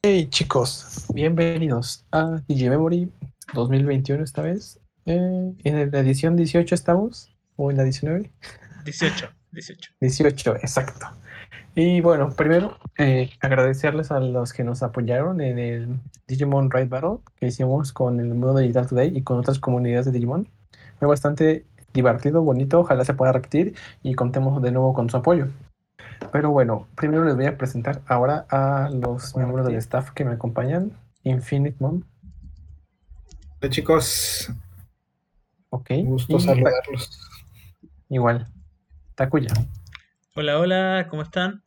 Hey chicos, bienvenidos a Digimemory 2021 esta vez. Eh, en la edición 18 estamos, o en la 19. 18, 18. 18, exacto. Y bueno, primero eh, agradecerles a los que nos apoyaron en el Digimon Ride Battle que hicimos con el mundo digital today y con otras comunidades de Digimon. Fue bastante divertido, bonito, ojalá se pueda repetir y contemos de nuevo con su apoyo. Pero bueno, primero les voy a presentar ahora a los miembros del staff que me acompañan. Infinite Mom. Hola chicos. Ok. Gusto y- saludarlos. Igual. Takuya. Hola, hola, ¿cómo están?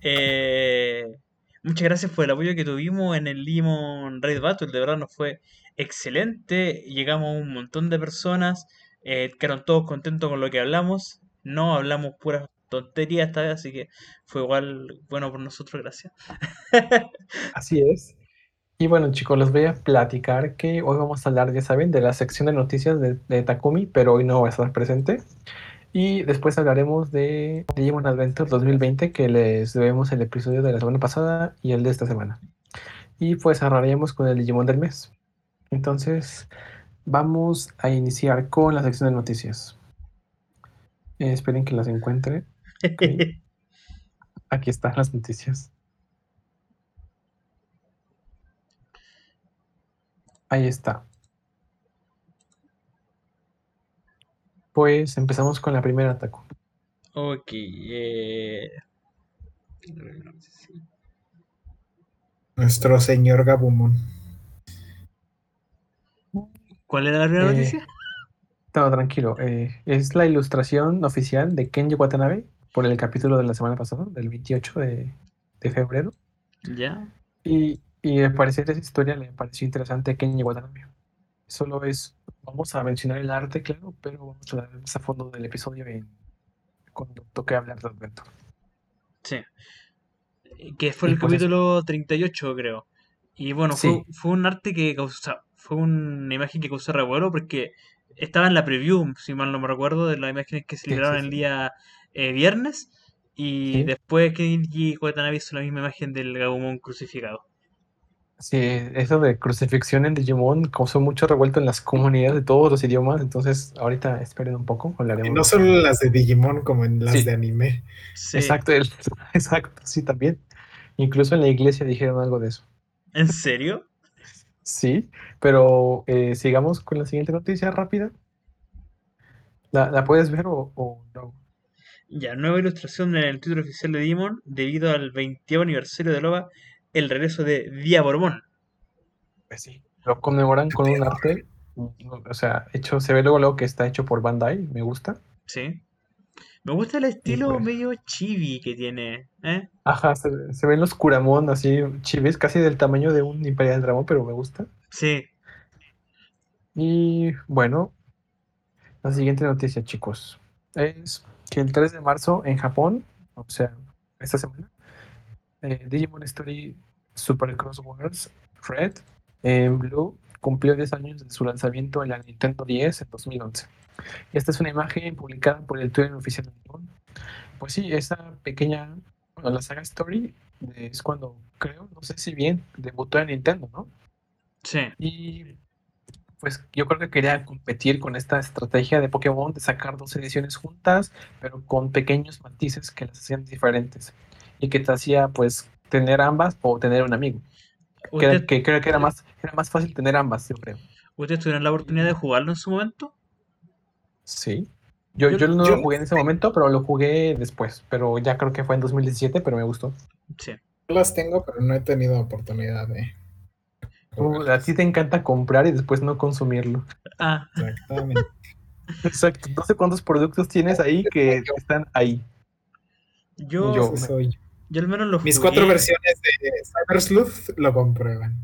Eh, muchas gracias por el apoyo que tuvimos en el Limon Raid Battle, de verdad nos fue excelente, llegamos a un montón de personas, eh, quedaron todos contentos con lo que hablamos, no hablamos puras tonterías esta vez, así que fue igual bueno por nosotros, gracias. Así es. Y bueno, chicos, les voy a platicar que hoy vamos a hablar, ya saben, de la sección de noticias de, de Takumi, pero hoy no va a estar presente. Y después hablaremos de Digimon Adventure 2020, que les debemos el episodio de la semana pasada y el de esta semana. Y pues cerraremos con el Digimon del mes. Entonces, vamos a iniciar con la sección de noticias. Eh, esperen que las encuentre. Aquí están las noticias. Ahí está. Pues empezamos con la primera, Taku. ok, eh, Nuestro señor Gabumon. ¿cuál era la primera Eh, noticia? No, tranquilo. eh, es la ilustración oficial de Kenji Watanabe por el capítulo de la semana pasada, del 28 de, de febrero. Ya, Y, y al parecer esa historia le pareció interesante a Kenji Watanabe. Solo es, vamos a mencionar el arte, claro, pero vamos a hablar más a fondo del episodio en- cuando toque hablar de Adventure. sí. que fue Y el pues eso. capítulo 38, creo. Y bueno, Sí. fue, fue un arte que causó, fue una imagen que causó revuelo porque estaba en la preview, si mal no me recuerdo, de las imágenes que se Sí, liberaron sí, el día eh, viernes. Y Sí. después Kenji Watanabe hizo la misma imagen del Gabumon crucificado. Sí, eso de crucifixión en Digimon causó mucho revuelto en las comunidades de todos los idiomas, entonces ahorita esperen un poco, Y hablaremos. no solo las de Digimon como en las Sí. de anime. Sí. Exacto, el- exacto, sí, también. Incluso en la iglesia dijeron algo de eso. ¿En serio? Sí, pero eh, sigamos con la siguiente noticia rápida. ¿La, la puedes ver o, o no? Ya, nueva ilustración en el título oficial de Demon debido al 20 aniversario de Loba, el regreso de Diabormon. Pues sí. Lo conmemoran con un arte, o sea, hecho, se ve luego, luego que está hecho por Bandai, me gusta. Sí. Me gusta el estilo pues. medio chibi que tiene. ¿eh? Ajá, se, se ven los Kuramon así, chivis, casi del tamaño de un Imperial Dragon, pero me gusta. Sí. Y bueno, la siguiente noticia, chicos, es que el 3 de marzo en Japón, o sea, esta semana, eh, Digimon Story Super Cross Worlds Red en Blue cumplió 10 años de su lanzamiento en la Nintendo 10 en 2011. Esta es una imagen publicada por el Twitter oficial de Digimon. Pues sí, esa pequeña, bueno, la saga Story es cuando creo, no sé si bien, debutó en Nintendo, ¿no? Sí. Y pues yo creo que quería competir con esta estrategia de Pokémon de sacar dos ediciones juntas, pero con pequeños matices que las hacían diferentes y que te hacía pues tener ambas o tener un amigo. Que, era- ¿Usted, que creo que era más, era más fácil tener ambas, yo creo. ¿Ustedes tuvieron la oportunidad de jugarlo en su momento? Sí. Yo, Yo- yo no yo- lo jugué en ese momento, pero lo jugué después. Pero ya creo que fue en 2017, pero me gustó. Sí. Yo las tengo, pero no he tenido oportunidad de. Tú- a ti te encanta comprar y después no consumirlo. Ah, Exactamente. Exacto. No sé cuántos productos tienes ahí que están ahí. yo, Yo- soy yo. al menos lo Mis jugué. cuatro versiones de Cyber Sleuth lo comprueban.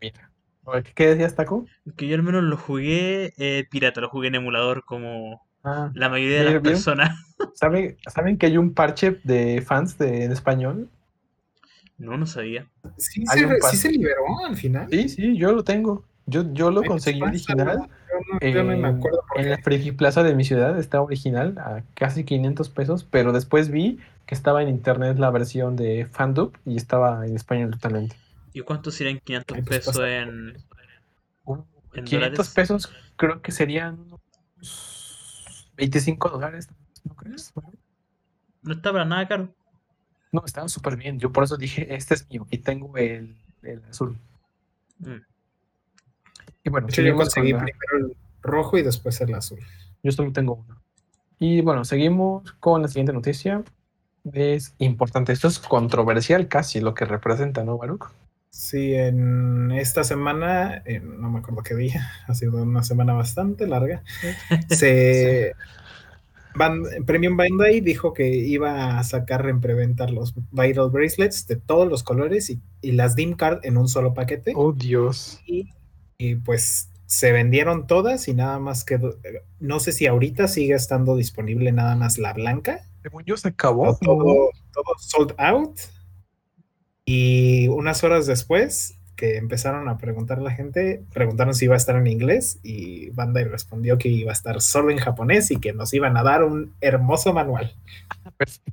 Mira. A ver, ¿Qué decías, Taco? Que yo al menos lo jugué eh, pirata, lo jugué en emulador como Ah, la mayoría de las personas. ¿saben, ¿Saben que hay un parche de fans de, en español? No, no sabía. Sí, Hay se, un re- par- sí se liberó al final. Sí, sí, yo lo tengo. Yo, yo lo conseguí original. Yo no, yo no me en- acuerdo por en qué. la Friki Plaza de mi ciudad está original a casi 500 pesos, pero después vi que estaba en internet la versión de Fandub y estaba en español totalmente. ¿Y cuánto serían 500 Ay, pues, pesos pasa. en, en 500 dólares? pesos creo que serían unos 25 dólares, ¿no crees? No está para nada caro. No, estaban súper bien. Yo por eso dije, este es mío y tengo el, el azul. Mm. Y bueno, De hecho, yo con conseguí la- primero el rojo y después el azul. Yo solo tengo uno. Y bueno, seguimos con la siguiente noticia. Es importante, esto es controversial casi lo que representa, ¿no, Baruch? Sí, en esta semana, no me acuerdo qué día, ha sido una semana bastante larga, se... Premium Bandai dijo que iba a sacar en preventa los Vital Bracelets de todos los colores y, y las DIM Card en un solo paquete. Oh, Dios. Y, y, pues se vendieron todas y nada más quedó. No sé si ahorita sigue estando disponible nada más la blanca. Según yo se acabó. todo, todo sold out. Y unas horas después que empezaron a preguntar a la gente, preguntaron si iba a estar en inglés y Bandai respondió que iba a estar solo en japonés y que nos iban a dar un hermoso manual.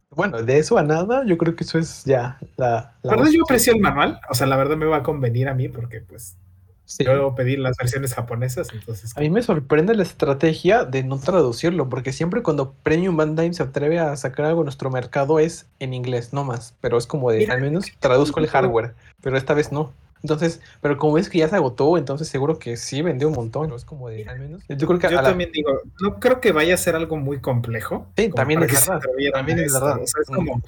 Bueno, de eso a nada, yo creo que eso es ya la... La verdad yo aprecio el manual, o sea, la verdad me va a convenir a mí porque pues Sí. yo pedí las versiones japonesas, entonces A mí me sorprende la estrategia de no traducirlo, porque siempre cuando Premium Bandai se atreve a sacar algo a nuestro mercado es en inglés, no más. Pero es como de, Mira, al menos traduzco el hardware, pero esta vez no. Entonces, pero como ves que ya se agotó, entonces seguro que sí vendió un montón. pero Es como de, al menos. Yo creo que yo a la- también digo, no creo que vaya a ser algo muy complejo. Sí, también es verdad, también es verdad. o sea, es como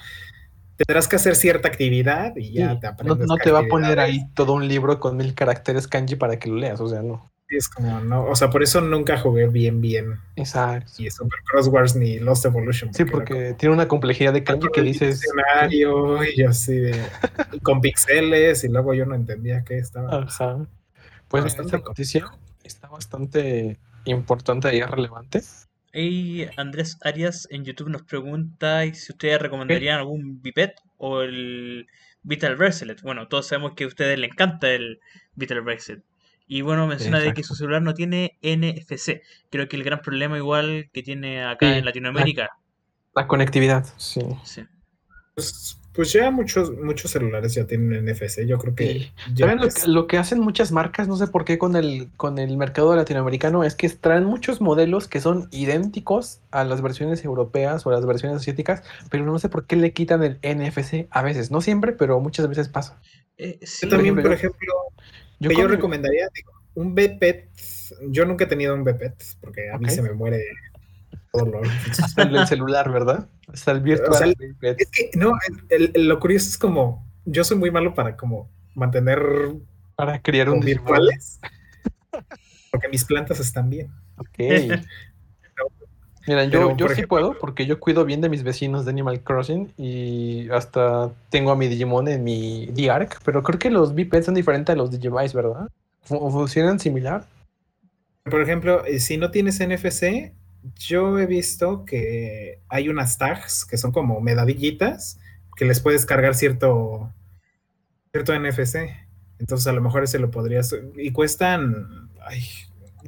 tendrás que hacer cierta actividad y ya sí, te no, aprendes. no qué te va a poner ahí todo un libro con mil caracteres kanji para que lo leas, o sea, no. Es como, no, o sea, por eso nunca jugué bien, bien Exacto. y Super Cross Wars ni Lost Evolution. Sí, porque tiene una complejidad de kanji que dices. diccionario y así de y con pixeles y luego yo no entendía qué estaba. Ajá. Pues Bastante esta noticia está bastante importante y es relevante. Y Andrés Arias en YouTube nos pregunta si ustedes recomendarían algún Biped o el Vital Bracelet. Bueno, todos sabemos que a ustedes les encanta el Vital Bracelet. Y bueno, menciona de que su celular no tiene NFC. Creo que el gran problema igual que tiene acá Sí, en Latinoamérica. La conectividad, sí. Sí. Pues, pues ya muchos, muchos celulares ya tienen NFC. Yo creo que Sí. ya ¿Saben lo que, lo que hacen muchas marcas? No sé por qué con el, con el mercado latinoamericano, es que traen muchos modelos que son idénticos a las versiones europeas o las versiones asiáticas, pero no sé por qué le quitan el NFC a veces. No siempre, pero muchas veces pasa. Eh, sí, Yo también, por ejemplo, Yo, que yo recomendaría digo, un BPET. Yo nunca he tenido un BPET porque a mí se me muere todo lo. Está el celular, ¿verdad? Está el virtual. O sea, el- Biped. Es que no, el- el- lo curioso es como yo soy muy malo para como mantener para crear un virtuales. Porque mis plantas están bien. Ok. Mira, yo, Pero, yo sí ejemplo- puedo porque yo cuido bien de mis vecinos de Animal Crossing y hasta tengo a mi Digimon en mi D-Arc, pero creo que los bipeds son diferentes a los Digivice, ¿verdad? Fu- ¿Funcionan similar? Por ejemplo, eh, si no tienes NFC, yo he visto que hay unas tags que son como medallitas que les puedes cargar cierto, cierto NFC. Entonces a lo mejor ese lo podrías... Y cuestan, ay,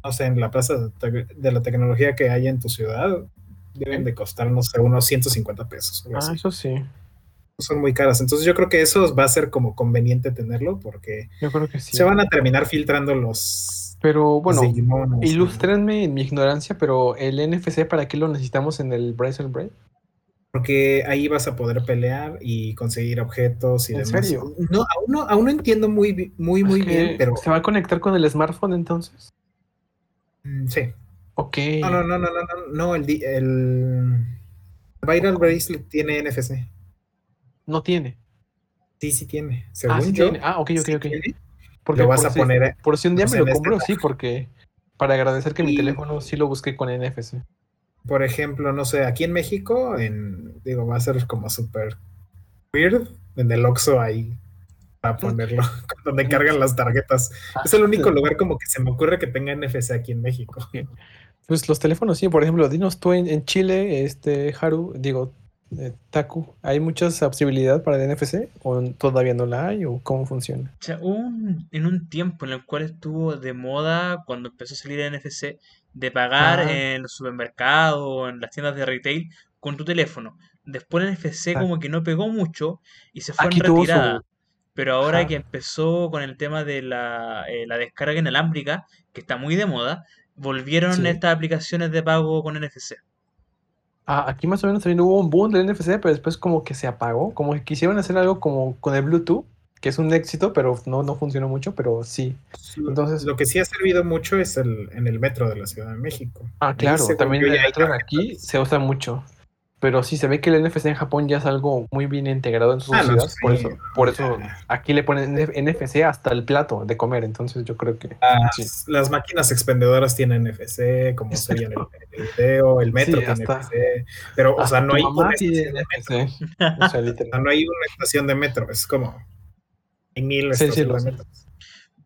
no sé, en la plaza de, la tecnología que hay en tu ciudad, deben de costar, no sé, unos 150 pesos. Ah, así. eso sí. Son muy caras. Entonces yo creo que eso va a ser como conveniente tenerlo porque Yo creo que sí. se van a terminar filtrando los... Pero bueno, ¿no? ilústrenme en mi ignorancia, pero el NFC, ¿para qué lo necesitamos en el Bracer Braid? Porque ahí vas a poder pelear y conseguir objetos y ¿En demás. serio? No, aún no, aún no entiendo muy, muy, muy bien, pero ¿Se va a conectar con el smartphone entonces? Mm, sí. Ok. No, no, no, no, no, no, no, el, el Viral Bracelet tiene NFC. No tiene. Sí, sí tiene. Ah, Según sí yo, tiene. Ah, ok, ok, sí ok. tiene. Porque Lo vas por a si- poner, Por si un día pues, me lo este compro, sí, porque para agradecer que mi teléfono sí lo busqué con NFC. Por ejemplo, no sé, aquí en México, en, digo, va a ser como súper weird, en el Oxxo ahí para ponerlo, donde cargan las tarjetas. Es el único lugar como que se me ocurre que tenga NFC aquí en México. Pues los teléfonos, sí, por ejemplo, dinos tú en, en Chile, este Haru, digo, eh, Taku, ¿hay mucha posibilidad para el NFC? ¿O todavía no la hay? ¿O cómo funciona? O sea, hubo un- en un tiempo en el cual estuvo de moda cuando empezó a salir el NFC de pagar Ah. en los supermercados o en las tiendas de retail con tu teléfono. Después el NFC Ah. como que no pegó mucho y se fue Aquí en tuvo retirada. Pero ahora Ajá. que empezó con el tema de la, eh, la descarga inalámbrica, que está muy de moda, volvieron Sí. estas aplicaciones de pago con NFC. Ah, aquí más o menos también hubo un boom del NFC, pero después como que se apagó, como que quisieron hacer algo como con el Bluetooth, que es un éxito, pero no, no funcionó mucho, pero sí. Entonces, Lo que sí ha servido mucho es el, en el metro de la Ciudad de México. ah, claro, también el metro de aquí se usa mucho. Pero sí, se ve que el NFC en Japón ya es algo muy bien integrado en su Ah, no, por eso, por eso aquí le ponen NFC hasta el plato de comer, entonces yo creo que Las, sí. las máquinas expendedoras tienen NFC, como se ve en el, el video, el metro Sí, tiene hasta- NFC, pero, o sea, no hay una estación de metro. O sea, no hay una estación de metro, es como hay mil sí, estaciones de metro.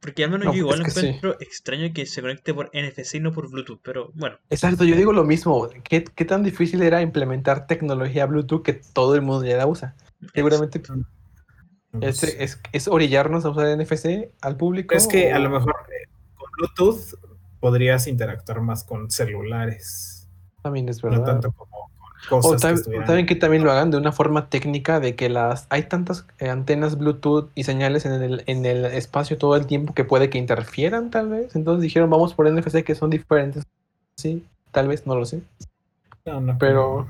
Porque al menos No, yo igual sí. encuentro extraño que se conecte por NFC y no por Bluetooth. Pero bueno, Exacto, yo digo lo mismo. ¿Qué, qué tan difícil era implementar tecnología Bluetooth que todo el mundo ya la usa? Seguramente es, es orillarnos a usar NFC al público. es que a lo mejor eh, con Bluetooth podrías interactuar más con celulares, También es no verdad. tanto como O cosas que también que también lo hagan de una forma técnica de que las hay tantas eh, antenas Bluetooth y señales en el, en el espacio todo el tiempo que puede que interfieran tal vez. Entonces dijeron vamos por NFC que son diferentes. Sí, tal vez, no lo sé. No, no, Pero,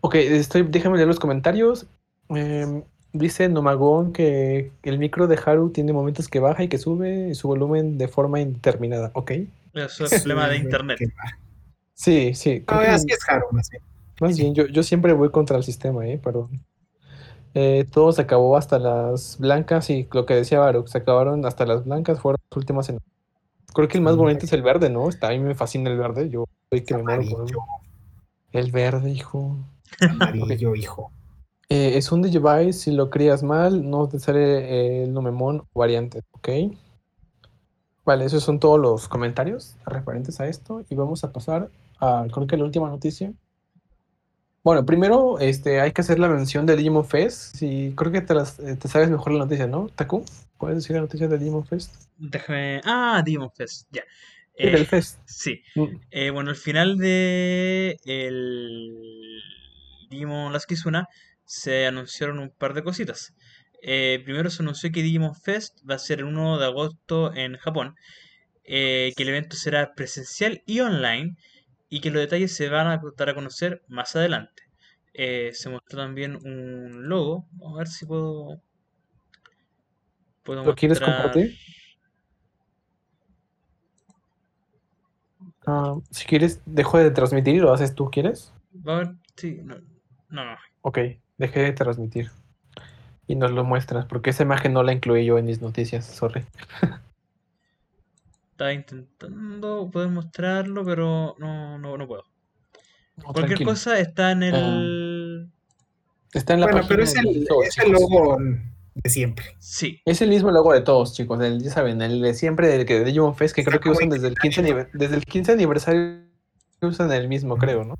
ok, estoy, déjame leer los comentarios. Em, dice Nomagón que el micro de Haru tiene momentos que baja y que sube su volumen de forma indeterminada. Ok. eso es Sí, problema de internet. Sí, sí. No, así es Haru, más bien. Más bien, yo, yo siempre voy contra el sistema, ¿eh? Perdón. Eh, todo se acabó hasta las blancas y lo que decía Baruch, se acabaron hasta las blancas, fueron las últimas en... Creo que el más Sí. bonito es el verde, ¿no? Está, a mí me fascina el verde, yo soy que me muero por Amarillo, el verde, hijo. amarillo, hijo. Eh, es un device, si lo crías mal, no te sale eh, el nomemon o variante, ¿ok? Vale, esos son todos los comentarios referentes a esto y vamos a pasar a, creo que la última noticia. Bueno, primero este, hay que hacer la mención del Digimon Fest. Sí, creo que te, las, eh, te sabes mejor la noticia, ¿no? Taku, ¿puedes decir la noticia del Digimon Fest? Déjame. Ah, Demon Fest, ya. Sí, Eh, del Fest. sí. Mm, Eh, bueno, al final de el Digimon Last Kizuna se anunciaron un par de cositas. Eh, primero se anunció que Digimon Fest va a ser el 1 de agosto en Japón, eh, que el evento será presencial y online y que los detalles se van a dar a conocer más adelante. Eh, se mostró también un logo, vamos a ver si puedo, puedo ¿Lo quieres compartir? Ah, si quieres, dejo de transmitir y lo haces tú, ¿quieres? A ver, sí, no, no, no. Ok, dejé de transmitir. Y nos lo muestras, porque esa imagen no la incluí yo en mis noticias, sorry. Estaba intentando poder mostrarlo, pero no, no, no puedo. No, Cualquier tranquilo. cosa está en el... Está en la Bueno, página pero es de el, todos, es el logo de siempre. Sí, Es el mismo logo de todos, chicos. El, ya saben, el de siempre, del que de Digimon Fest, que Está creo que usan desde el 15 anive- desde el 15 aniversario usan el mismo, creo, ¿no?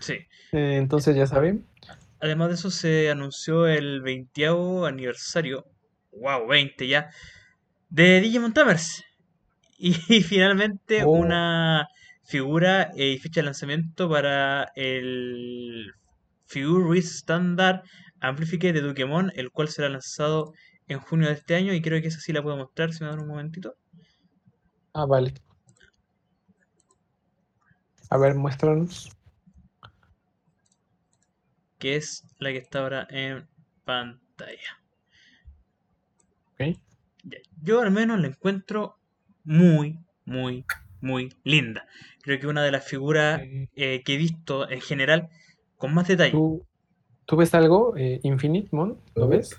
sí. Eh, entonces ya saben. Además de eso se anunció el 20 aniversario, wow, 20 ya, de Digimon Tamers. Y, finalmente Oh. una figura eh, y fecha de lanzamiento para el Figure Standard Amplifique de Dukemon, el cual será lanzado en junio de este año y creo que esa sí la puedo mostrar si me dan un momentito. Ah, vale. A ver, muéstranos. que es la que está ahora en pantalla. Ok. Ya, Yo al menos la encuentro muy, muy, muy linda. Creo que una de las figuras Eh, que he visto en general con más detalle. ¿tú, ¿Tú ves algo? Eh, Infinite Mon, ¿lo ves?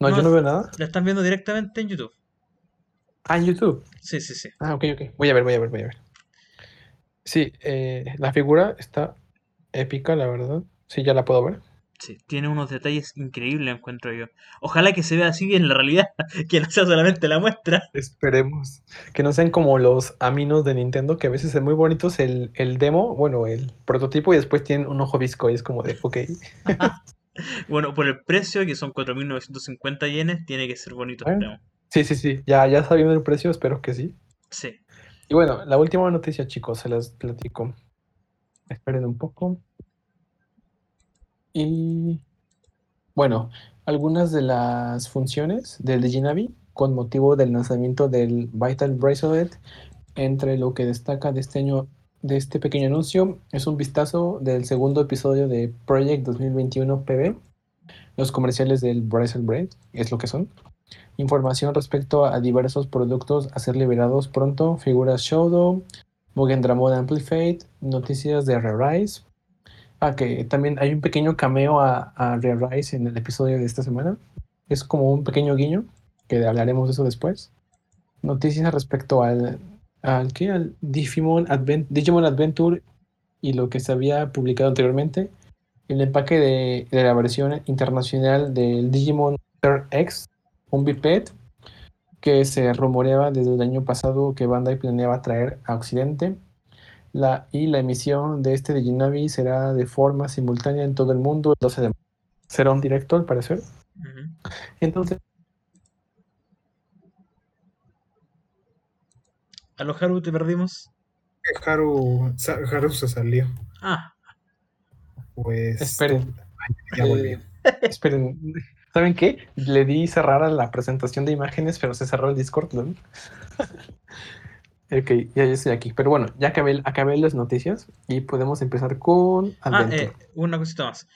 No, No, yo no veo nada. La están viendo directamente en YouTube. Ah, en YouTube. Sí, sí, sí. Ah, ok, ok. Voy a ver, voy a ver, voy a ver. Sí, eh, la figura está épica, la verdad. Sí, ya la puedo ver. Sí, tiene unos detalles increíbles, encuentro yo. Ojalá que se vea así en la realidad, que no sea solamente la muestra. Esperemos. Que no sean como los aminos de Nintendo, que a veces es muy bonitos el, el demo, bueno, el prototipo, y después tienen un ojo visco y es como de, ok. Bueno, por el precio, que son 4.950 yenes, tiene que ser bonito Bueno. esperemos. Sí, sí, sí. Ya, ya sabiendo el precio, espero que sí. Sí. Y bueno, la última noticia, chicos, se las platico. Esperen un poco. Y bueno, algunas de las funciones del Diginavi con motivo del lanzamiento del Vital Bracelet. Entre lo que destaca de este año, de este pequeño anuncio, es un vistazo del segundo episodio de Project 2021 PB. Los comerciales del Bracelet es lo que son. Información respecto a diversos productos a ser liberados pronto, figuras Shodo, Mugen Amplified, noticias de Re-Rise. Ah, que también hay un pequeño cameo a, a Re-Rise en el episodio de esta semana. Es como un pequeño guiño, que hablaremos de eso después. Noticias respecto al, al, ¿qué? al Digimon Adventure y lo que se había publicado anteriormente. El empaque de, de la versión internacional del Digimon X, un biped que se rumoreaba desde el año pasado que Bandai planeaba traer a Occidente. La, y la emisión de este Diginavi será de forma simultánea en todo el mundo el 12 de marzo. Será un directo, al parecer. Entonces, A los Haru te perdimos. Haru, sa- Haru se salió. Ah, Pues. Esperen. Ya eh, volvió. esperen, ¿saben qué? Le di cerrar a la presentación de imágenes, pero se cerró el Discord. ¿no? Ok, ya, ya estoy aquí. Pero bueno, ya acabé, acabé las noticias y podemos empezar con ah Adventure. eh, una cosita más.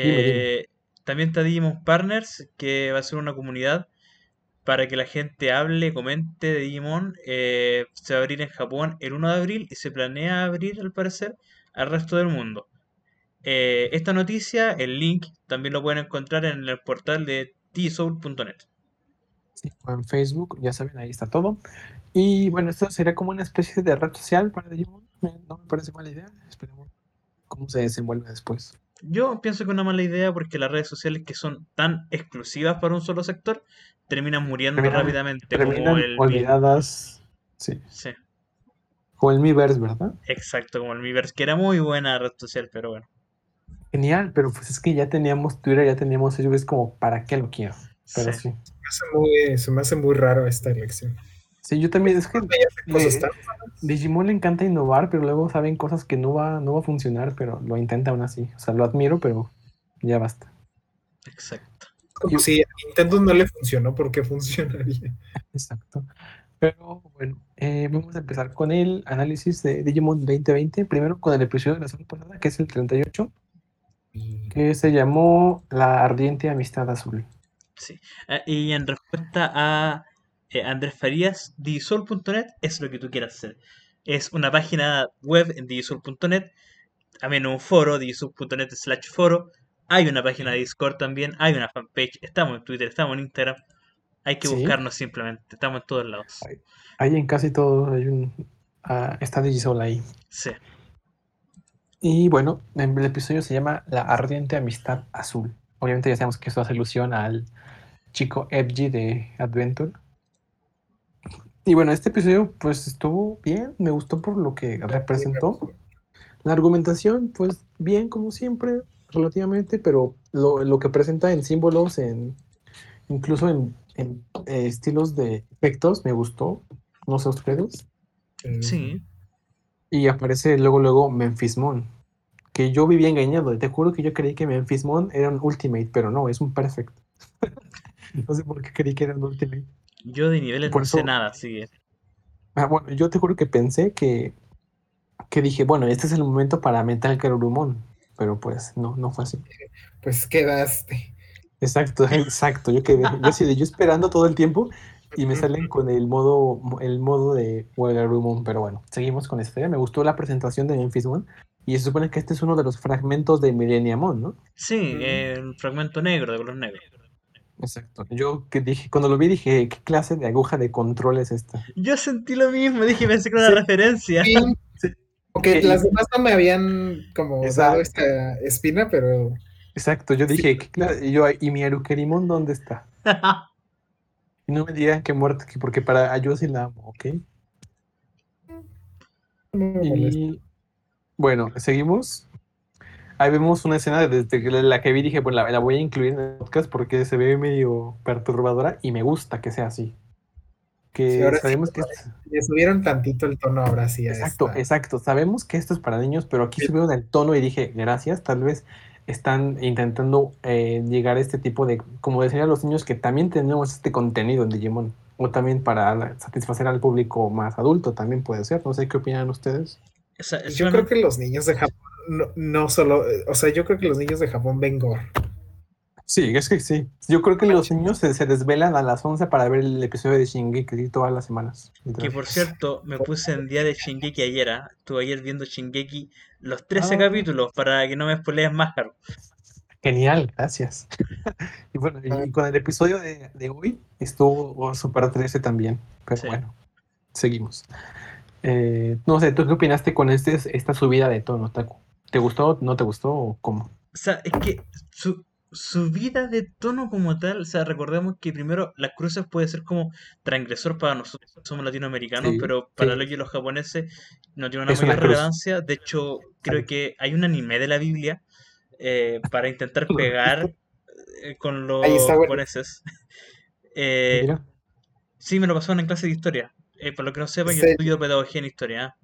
Dime, dime. Eh, También está Digimon Partners, que va a ser una comunidad para que la gente hable, comente de Digimon. Eh, se va a abrir en Japón el 1 de abril y se planea abrir, al parecer, al resto del mundo. Esta noticia, el link, también lo pueden encontrar en el portal de tsoul.net. Sí, o en Facebook, ya saben, ahí está todo. Y bueno, esto sería como una especie de red social para Digimon. No me parece mala idea. Esperemos cómo se desenvuelve después. Yo pienso que es una mala idea porque las redes sociales que son tan exclusivas para un solo sector terminan muriendo Terminan- rápidamente. Terminan como el Mi- olvidadas. Sí, Sí, como el Miiverse, ¿verdad? exacto, como el Miiverse, que era muy buena red social, pero bueno. Genial, pero pues es que ya teníamos Twitter, ya teníamos Facebook, es como, ¿para qué lo quiero? Pero Sí. sí. Se me hace muy, se me hace muy raro esta elección. Sí, yo también, es que le- tan- Digimon le encanta innovar, pero luego saben cosas que no va, no va a funcionar, pero lo intenta aún así. O sea, lo admiro, pero ya basta. Exacto. como yo- si a Nintendo no le funcionó, ¿por qué funcionaría? Exacto. Pero bueno, eh, vamos a empezar con el análisis de Digimon 2020. Primero con el episodio de la semana pasada, que es el 38, que se llamó La Ardiente Amistad Azul. Sí. Ah, y en respuesta a eh, Andrés Farías, digisol.net es lo que tú quieras hacer. Es una página web en digisol.net, también un foro, digisol.net slash foro. Hay una página de Discord también, hay una fanpage, estamos en Twitter, estamos en Instagram. Hay que Sí. buscarnos simplemente, estamos en todos lados. Ahí en casi todo hay un, ah, está Digisol ahí. Sí. Y bueno, el episodio se llama La Ardiente Amistad Azul. Obviamente ya sabemos que esto hace alusión al chico FG de Adventure. Y bueno, este episodio pues estuvo bien, me gustó por lo que representó. La argumentación pues bien como siempre, relativamente, pero lo, lo que presenta en símbolos, en incluso en, en, eh, estilos de efectos, me gustó. No sé ustedes. Sí. Y aparece luego, luego Memphismon. Que yo vivía engañado. Te juro que yo creí que Memphismon era un Ultimate, pero no, es un Perfect. no sé por qué creí que era un Ultimate. Yo de niveles Por no sé eso- nada, así que. Ah, bueno, yo te juro que pensé que, que dije, bueno, este es el momento para Metal Garurumon. Pero pues no, no fue así. Pues quedaste. Exacto, exacto. Yo quedé, yo de yo esperando todo el tiempo y me salen con el modo, el modo de Garurumon. Pero bueno, seguimos con esta. Me gustó la presentación de Memphismon. Y se supone que este es uno de los fragmentos de Millenniamon, ¿no? Sí, un fragmento negro, de color negro. Exacto. Yo que dije, cuando lo vi dije, ¿qué clase de aguja de control es esta? Yo sentí lo mismo, dije, pensé que era una Sí. referencia. Sí. Sí. Porque Ok. las demás no me habían como Exacto. dado esta espina, pero Exacto, yo dije, ¿qué clase? Y yo, ¿y mi Arukerimon dónde está? Y no me digan que muerto, que porque para yo sí la amo, ¿ok? no. Y bueno, seguimos. Ahí vemos una escena desde la que vi dije, bueno, la, la voy a incluir en el podcast porque se ve medio perturbadora y me gusta que sea así. Que Sí, ahora sí, sabemos que... Le subieron tantito el tono ahora sí a Exacto, esta. exacto. Sabemos que esto es para niños, pero aquí Sí. subieron el tono y dije, gracias, tal vez están intentando eh, llegar a este tipo de, como decían los niños, que también tenemos este contenido en Digimon. O también para satisfacer al público más adulto también puede ser. No sé qué opinan ustedes. yo creo que los niños de Japón no, no, solo, o sea, yo creo que los niños de Japón ven gore. Sí, es que sí. Yo creo que los niños se, desvelan a las 11 para ver el episodio de Shingeki todas las semanas. Que por cierto, me puse en día de Shingeki ayer. ¿eh? Estuve ayer viendo Shingeki los 13 ah. capítulos para que no me spoilees más, caro. Genial, gracias. y bueno, y, con el episodio de, hoy estuvo Super 13 también. Pero bueno, seguimos. Eh, no sé, ¿tú qué opinaste con este, esta subida de tono, Taku? ¿Te gustó, no te gustó o cómo? O sea, es que su, subida de tono como tal, o sea, recordemos que primero las cruces puede ser como transgresor para nosotros, somos latinoamericanos, pero para los, los japoneses no tiene una mayor relevancia. De hecho, creo que hay un anime de la Biblia eh, para intentar pegar eh, con los japoneses. Eh, sí, me lo pasaron en clase de historia. por lo que no sepa, yo estudio pedagogía en historia.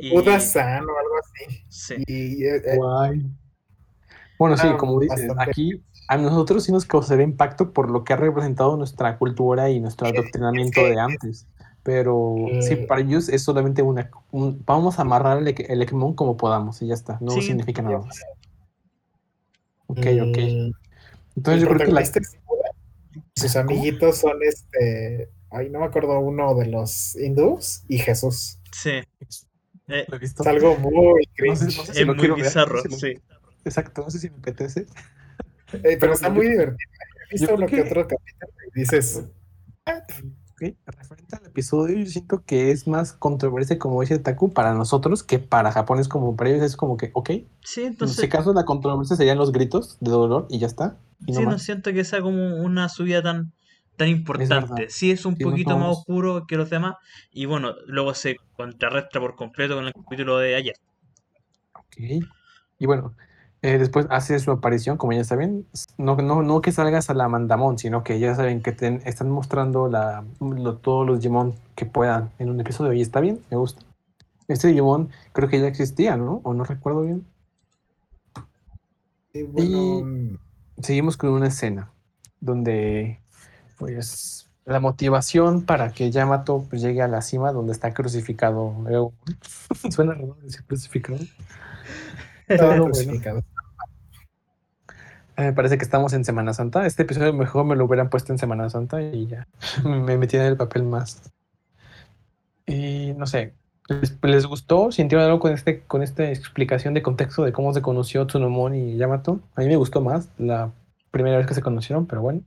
Y... o algo así. Sí. Bueno, sí, ah, como dices, aquí a nosotros sí nos causaría impacto por lo que ha representado nuestra cultura y nuestro adoctrinamiento de antes. Pero sí, para ellos es solamente una. vamos a amarrar el, el como podamos y ya está. No significa nada más. Ok, ok. Mm, Entonces yo creo que la. Sus amiguitos son este. Ay, no me acuerdo uno de los hindús y Jesús. Sí. Eh, es algo muy cringe. es muy bizarro, sí. Exacto, no sé si me apetece. Eh, pero, está muy divertido. He visto uno que, otro capítulo y dices. Okay. Referente al episodio, yo siento que es más controversia, como dice Taku, para nosotros que para Japón es como, para ellos es como que, ok. Sí, entonces. En ese caso, la controversia serían los gritos de dolor y ya está. sí, no siento que sea como una subida tan, tan importante. sí, es un poquito más oscuro que los demás. Y bueno, luego se contrarresta por completo con el capítulo de ayer. Ok. Y bueno, eh, después hace su aparición, como ya saben, no, no, no que salgas a la Mandamón, sino que ya saben que están mostrando la, todos los Digimon que puedan en un episodio y está bien, me gusta. Este Digimon creo que ya existía, ¿no? O no recuerdo bien. Y seguimos con una escena donde, pues, la motivación para que Yamato pues, llegue a la cima donde está crucificado. Suena raro decir crucificado. Me parece que estamos en Semana Santa. Este episodio mejor me lo hubieran puesto en Semana Santa y ya me metí en el papel más. Y no sé, ¿les, gustó? ¿Sintieron algo con, este, con esta explicación de contexto de cómo se conoció Tsunomon y Yamato? A mí me gustó más la primera vez que se conocieron, pero bueno.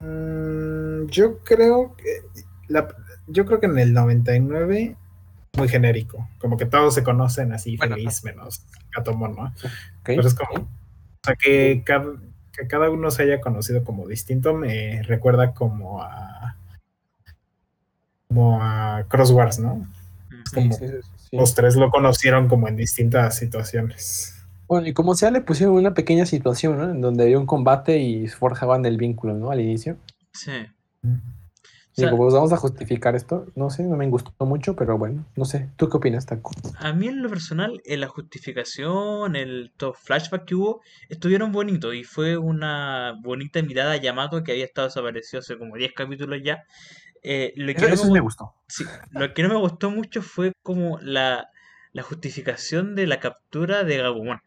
Mm, yo creo que yo creo que en el 99 muy genérico, como que todos se conocen así feliz, menos Gatomon, ¿no? Pero es como, o sea, que cada, que cada uno se haya conocido como distinto me recuerda como a como a Crosswords, ¿no? Como los tres lo conocieron como en distintas situaciones. Bueno, y como sea, le pusieron una pequeña situación, ¿no? En donde había un combate y forjaban el vínculo, ¿no? Al inicio. Sí. Digo, pues vamos a justificar esto. No sé, no me gustó mucho, pero bueno, no sé. ¿Tú qué opinas, Taco? A mí, en lo personal, en la justificación, el todo flashback que hubo, estuvieron bonitos y fue una bonita mirada a Yamato que había estado desaparecido hace como 10 capítulos ya. Eh, lo que eso, no me, gustó. Sí, lo que no me gustó mucho fue como la, la justificación de la captura de Gabumon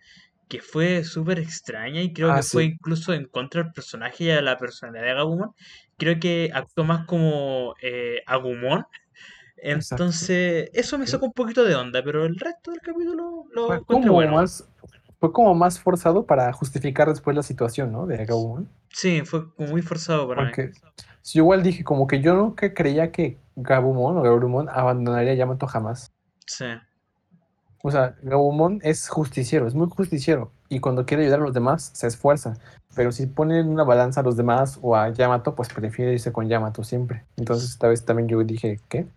que fue súper extraña y creo ah, que fue incluso en contra del personaje y de la personalidad de Gabumon. Creo que actuó más como eh, Agumon. Entonces, eso me sacó un poquito de onda, pero el resto del capítulo lo fue como bueno. Más, fue como más forzado para justificar después la situación, ¿no? De Agumon. Sí, fue como muy forzado para Porque, mí. Yo igual dije, como que yo nunca creía que Gabumon o Gabumon abandonaría Yamato jamás. Sí. O sea, Gabumon es justiciero, es muy justiciero. Y cuando quiere ayudar a los demás, se esfuerza. Pero si pone en una balanza a los demás o a Yamato, pues prefiere irse con Yamato siempre. Entonces, esta vez también yo dije, ¿qué?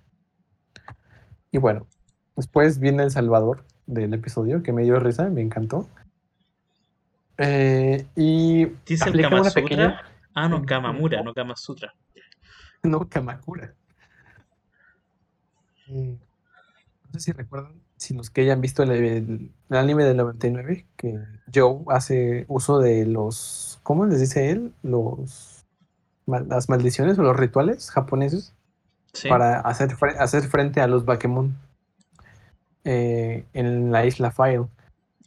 Y bueno, después viene El Salvador del episodio, que me dio risa, me encantó. Eh, y. ¿Dice el Kama Sutra? Ah, no, Kamamura, no Kama Sutra. No, Kamakura. No sé si recuerdan si los que hayan visto el, el- el anime del 99, que Joe hace uso de los, ¿cómo les dice él? Los, las maldiciones o los rituales japoneses Sí. para hacer, hacer frente a los Bakemon eh, en la isla File.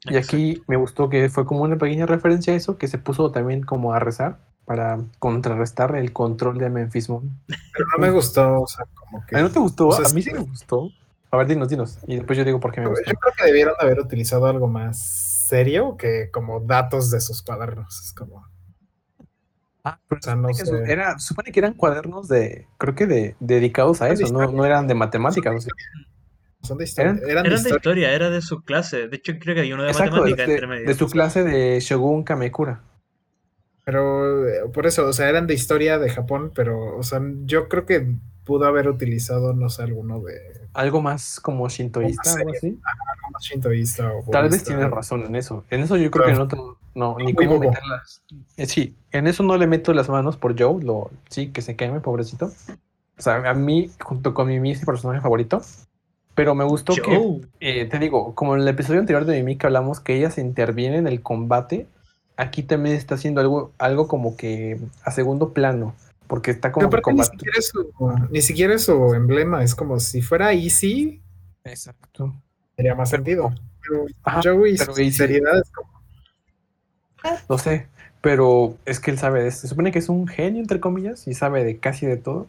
Y aquí me gustó que fue como una pequeña referencia a eso, que se puso también como a rezar para contrarrestar el control de Memphis Moon. Pero no me gustó, o sea, como que... ¿A mí no te gustó? o sea, a mí sí me gustó. A ver, dinos, dinos. Y después yo digo por qué me Yo gustó. creo que debieron haber utilizado algo más serio que como datos de sus cuadernos. Es como... Ah, pero O sea, se no supone que su- sé. era, supone que eran cuadernos de, creo que de, dedicados a eso, no, no eran de matemáticas. o sea. Son de historia. Eran- Eran, de Eran de historia. historia, era de su clase. De hecho, creo que hay uno de Exacto, matemática de, entre medio. de su clase de Shogun Kamekura. Pero eh, por eso, o sea, eran de historia de Japón, pero, o sea, yo creo que pudo haber utilizado, no sé, alguno de Algo más como shintoísta, algo así. algo más shintoísta o Tal vez tienes razón en eso. En eso yo creo que no, no ni cómo meterlas. Eh, sí, en eso no le meto las manos por Joe, lo, sí, que se queme, pobrecito. O sea, a mí, junto con Mimi, es mi personaje favorito. Pero me gustó que, eh, te digo, como en el episodio anterior de Mimi que hablamos que ella se interviene en el combate, aquí también está haciendo algo, algo como que a segundo plano. Porque está como Pero que ni siquiera, es su, ni siquiera es su emblema, es como si fuera Easy, Exacto. tenía más sentido. Pero Ajá, Joey, pero sinceridad es como, Lo sé, pero es que él sabe, de- se supone que es un genio, entre comillas, y sabe de casi de todo.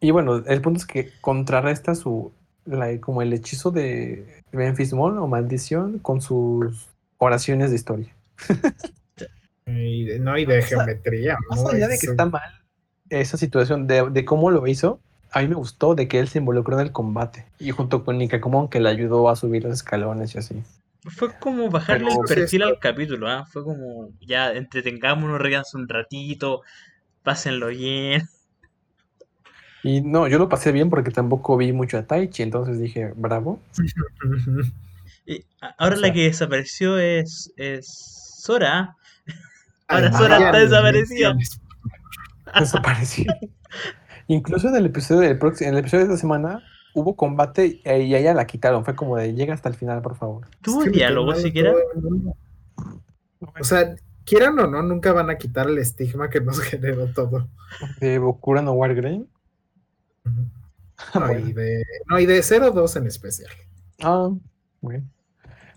Y bueno, el punto es que contrarresta su, la- como el hechizo de Memphis Mall o maldición con sus oraciones de historia. y de- no, y de O sea, geometría. Más ¿no? allá de que está mal esa situación, de, de cómo lo hizo, a mí me gustó de que él se involucró en el combate. Y junto con Nikakumon que le ayudó a subir los escalones y así. Fue como bajarle Pero- el Sí, perfil al capítulo, ¿ah? Fue como, ya, entretengámonos, ríanse un ratito, pásenlo bien. Y no, yo lo pasé bien porque tampoco vi mucho a Taichi, entonces dije, bravo. Y ahora O la que desapareció es, es Sora. ¿Ah? Ahora Sora está menciones. desapareció. Incluso en el episodio del próximo, en el episodio de esta semana hubo combate y a ella la quitaron. Fue como de llega hasta el final, por favor. ¿Tuvo Es que me cae diálogo siquiera? O sea, quieran o no, nunca van a quitar el estigma que nos generó todo. De Bokura no Wargame. Ujú. No, Bueno. y de, no, y de 0-2 en especial. Ah, bueno.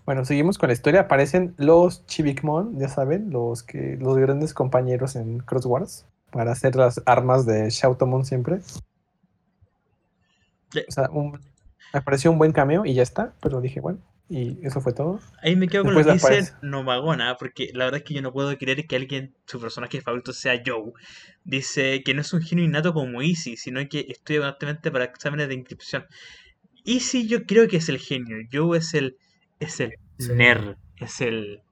Bueno, seguimos con la historia. Aparecen los Chibikmon, ya saben, los que los grandes compañeros en Cross Wars para hacer las armas de Shoutomon siempre. O sea, un- me pareció un buen cameo y ya está, pero dije, bueno, y eso fue todo. Ahí me quedo con Después lo que dice. Nomagona, porque la verdad es que yo no puedo creer que alguien, su personaje favorito sea Joe. Dice que no es un genio innato como Easy, sino que estudia constantemente para exámenes de inscripción. Easy yo creo que es el genio, Joe es el, es el Sí. nerd, es el,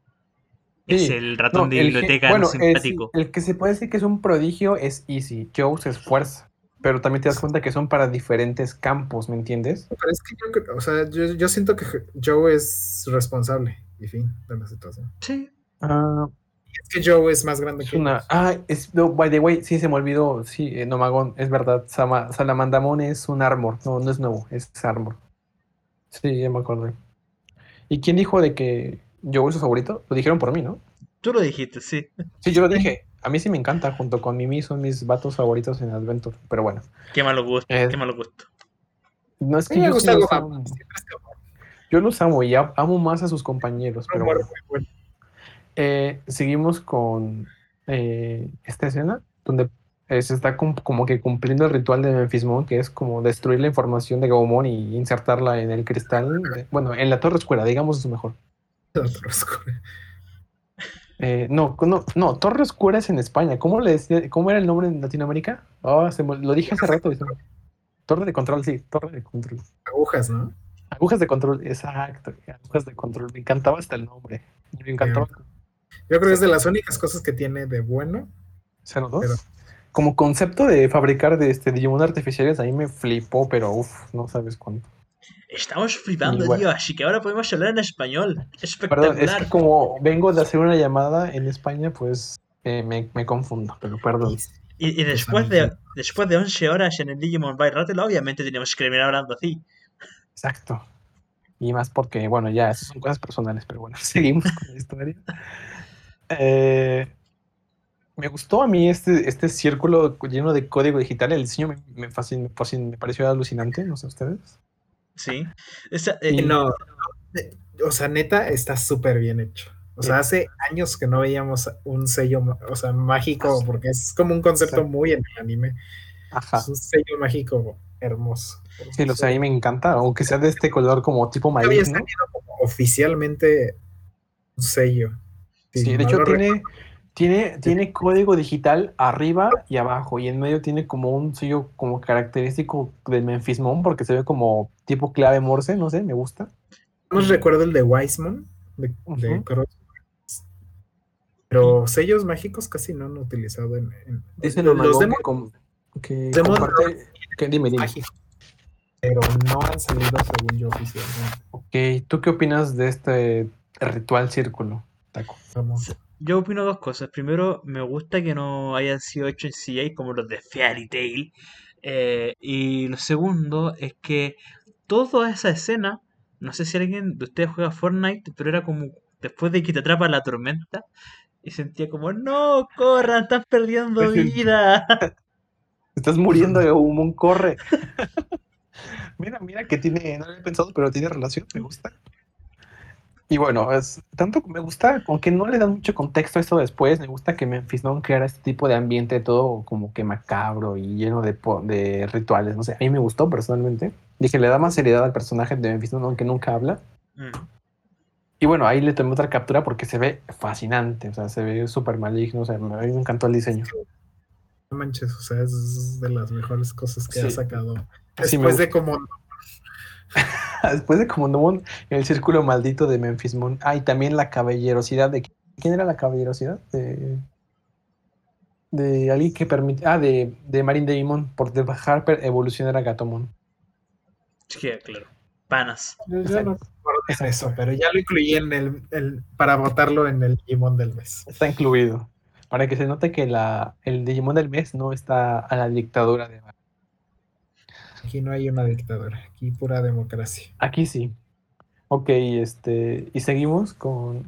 es Sí, el ratón No, de el biblioteca bueno, no sí, simpático. el que se puede decir que es un prodigio es Easy. Joe se esfuerza, pero también te das cuenta que son para diferentes campos, ¿me entiendes? Pero es que yo, o sea, yo, yo siento que Joe es responsable y fin de la situación. Sí, Ah, Es que Joe es más grande es que una. Ah, es, no, by the way, sí se me olvidó. Sí, eh, Nomagón, es verdad. Sama- Salamandamon es un armor. No, no es nuevo, es armor. Sí, ya me acordé. ¿Y quién dijo de que Joe es su favorito? Lo dijeron por mí, ¿no? tú lo dijiste, sí. Sí, yo lo dije. A mí sí me encanta, junto con Mimi son mis vatos favoritos en Adventure. Pero bueno, Qué malo gusto, Eh, qué malo gusto. no es que me yo, sí gusta los amo. Yo los amo y amo más a sus compañeros. Pero bueno. bueno. Eh, seguimos con eh, esta escena donde se está como que cumpliendo el ritual de Memphismon, que es como destruir la información de Gaumon y insertarla en el cristal, de- bueno, en la torre oscura, digamos eso mejor. Otro oscuro. Eh, no, no, no, torre oscura es en España. ¿Cómo le decía, cómo era el nombre en Latinoamérica? Se me- lo dije hace rato. Torre de control, sí, torre de control. Agujas, ¿no? Agujas de control, exacto, agujas de control. Me encantaba hasta el nombre. Me encantaba. Yo creo que es de las únicas cosas que tiene de bueno. 02. Como concepto de fabricar de este Digimon artificiales, ahí me flipó, pero uff, no sabes cuánto. Estamos flipando, bueno. tío, así que ahora podemos hablar en español. Perdón, es Espectacular. que como vengo de hacer una llamada en España, pues eh, me, me confundo, pero perdón. Y, y después, de, después de 11 horas en el Digimon by Rattle, obviamente teníamos que terminar hablando así. Exacto. Y más porque, bueno, ya, esas son cosas personales, pero bueno, seguimos con la historia. Eh, me gustó a mí este, este círculo lleno de código digital. El diseño me, me, fascin- me fascin- me pareció alucinante, no sé ustedes. Sí. Esa, eh, Y- No, eh, o sea, neta, está súper bien hecho. O sea, hace años que no veíamos un sello, o sea, mágico, porque es como un concepto muy en el anime. Ajá. Es un sello mágico hermoso. Sí, o sea, a mí me encanta, aunque sea de este color como tipo salido como oficialmente un sello. Sí, de hecho no tiene, tiene, tiene código digital arriba y abajo, y en medio tiene como un sello como característico del Memphismon, porque se ve como tipo clave Morse, no sé, me gusta. No recuerdo el de Wiseman, de. Cross. Pero sellos mágicos casi no han utilizado en. en- Dice los los demos que, comparte- que- dime, dime. pero no han salido según yo oficialmente. Ok, ¿tú qué opinas de este ritual círculo, Taco? Yo opino dos cosas. Primero, me gusta que no hayan sido hechos en CGI como los de Fairy Tail. Eh, y lo segundo es que toda esa escena, no sé si alguien de ustedes juega Fortnite, pero era como después de que te atrapa la tormenta. Y sentía como, no, corran, estás perdiendo vida. Estás muriendo de un corre. mira, mira que tiene, no lo había pensado, pero tiene relación, me gusta. Y bueno, es tanto que me gusta, aunque no le dan mucho contexto a esto después, me gusta que Memphis no creara este tipo de ambiente todo como que macabro y lleno de, de rituales. No sé, a mí me gustó personalmente. Dije, le da más seriedad al personaje de Memphis, ¿no? aunque nunca habla. Mm. Y bueno, ahí le tomé otra captura porque se ve fascinante, o sea, se ve súper maligno, o sea, a mí me encantó el diseño. No manches, o sea, es de las mejores cosas que Sí. ha sacado. Sí, Después de como Después de como no el círculo maldito de Memphis Moon. Ah, y también la caballerosidad de ¿quién era la caballerosidad? De, de alguien que permite. Ah, de, de Marine Devimon por dejar per- evolucionar a Gatomon. Sí, claro. Panas. Yo no recuerdo Exacto. eso, pero ya lo incluí en el, el- para votarlo en el Digimon del mes. Está incluido. Para que se note que la, el Digimon del mes no está a la dictadura de Aquí no hay una dictadura, aquí pura democracia. Aquí sí. Ok, este. Y seguimos con.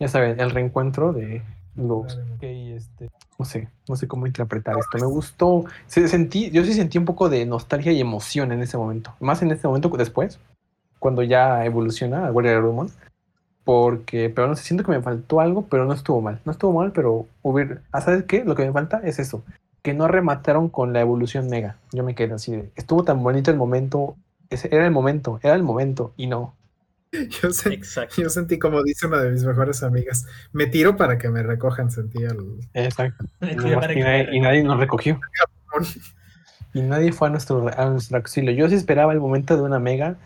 Ya saben, el reencuentro de los. Este. No sé, no sé cómo interpretar esto. Me gustó. Se sentí, yo sí sentí un poco de nostalgia y emoción en ese momento. Más en este momento que después. Cuando ya evoluciona a Warrior Rumon. Porque, pero no sé, siento que me faltó algo, pero no estuvo mal. No estuvo mal, pero hubiera. ah, ¿Sabes qué? Lo que me falta es eso. Que no remataron con la evolución mega. Yo me quedé así de. Estuvo tan bonito el momento. Ese era el momento, era el momento. Y no. Yo, sé- Exacto. yo sentí como dice una de mis mejores amigas, me tiro para que me recojan, sentí el... Exacto. Me Y, tira nomás- para y que nadie, me y nadie nos recogió. Y nadie fue a nuestro, a nuestro auxilio. Yo sí esperaba el momento de una mega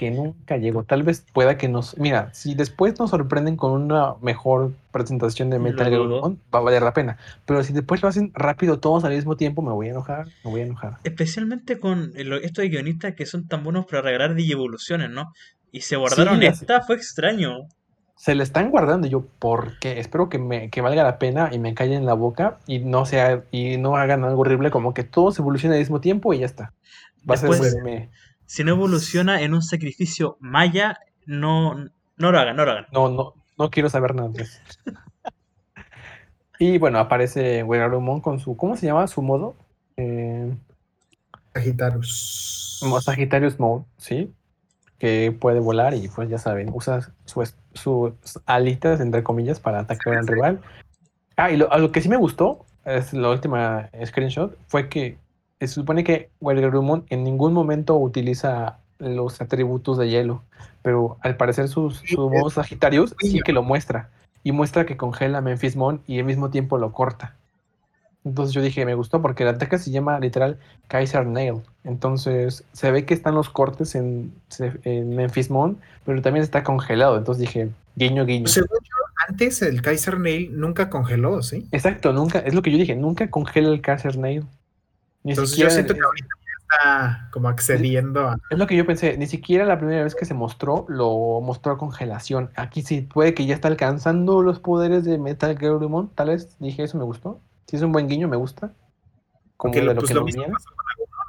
que nunca llegó. Tal vez pueda que nos. Mira, si después nos sorprenden con una mejor presentación de Metal Gear va a valer la pena. Pero si después lo hacen rápido todos al mismo tiempo, me voy a enojar. Me voy a enojar. Especialmente con estos guionistas que son tan buenos para regalar digievoluciones, ¿no? Y se guardaron Sí, esta, fue extraño. Se le están guardando. Yo, ¿por qué? Espero que, me, que valga la pena y me callen la boca y no sea y no hagan algo horrible como que todos evolucionen al mismo tiempo y ya está. Va a ser Si no evoluciona en un sacrificio maya, no, no lo hagan, no lo hagan. No, no, no quiero saber nada de eso. y bueno, aparece Werarumon con su. ¿Cómo se llama su modo? Eh, Sagittarius. Sagittarius Mode, ¿sí? Que puede volar y pues ya saben, usa su es- sus alitas, entre comillas, para atacar al rival. Ah, y lo, a lo que sí me gustó, es la última screenshot, fue que se supone que Werarumon en ningún momento utiliza los atributos de hielo, pero al parecer su es- modo Sagittarius sí que lo muestra. Y muestra que congela a Memphismon y al mismo tiempo lo corta. Entonces yo dije, me gustó porque el ataque se llama literal Kaiser Nail. Entonces se ve que están los cortes en, en Memphismon, pero también está congelado. Entonces dije, guiño, guiño. Según yo, antes el Kaiser Nail nunca congeló, ¿sí? Exacto, nunca, es lo que yo dije, nunca congela el Kaiser Nail. Ni Entonces siquiera yo siento que ahorita ya está como accediendo a... es lo que yo pensé, ni siquiera la primera vez que se mostró lo mostró a congelación. Aquí sí puede que ya está alcanzando los poderes de Metal Gear Rumon, tal vez dije eso me gustó. Si es un buen guiño, me gusta. Como Porque de lo, lo pues que lo mismo venía. pasó con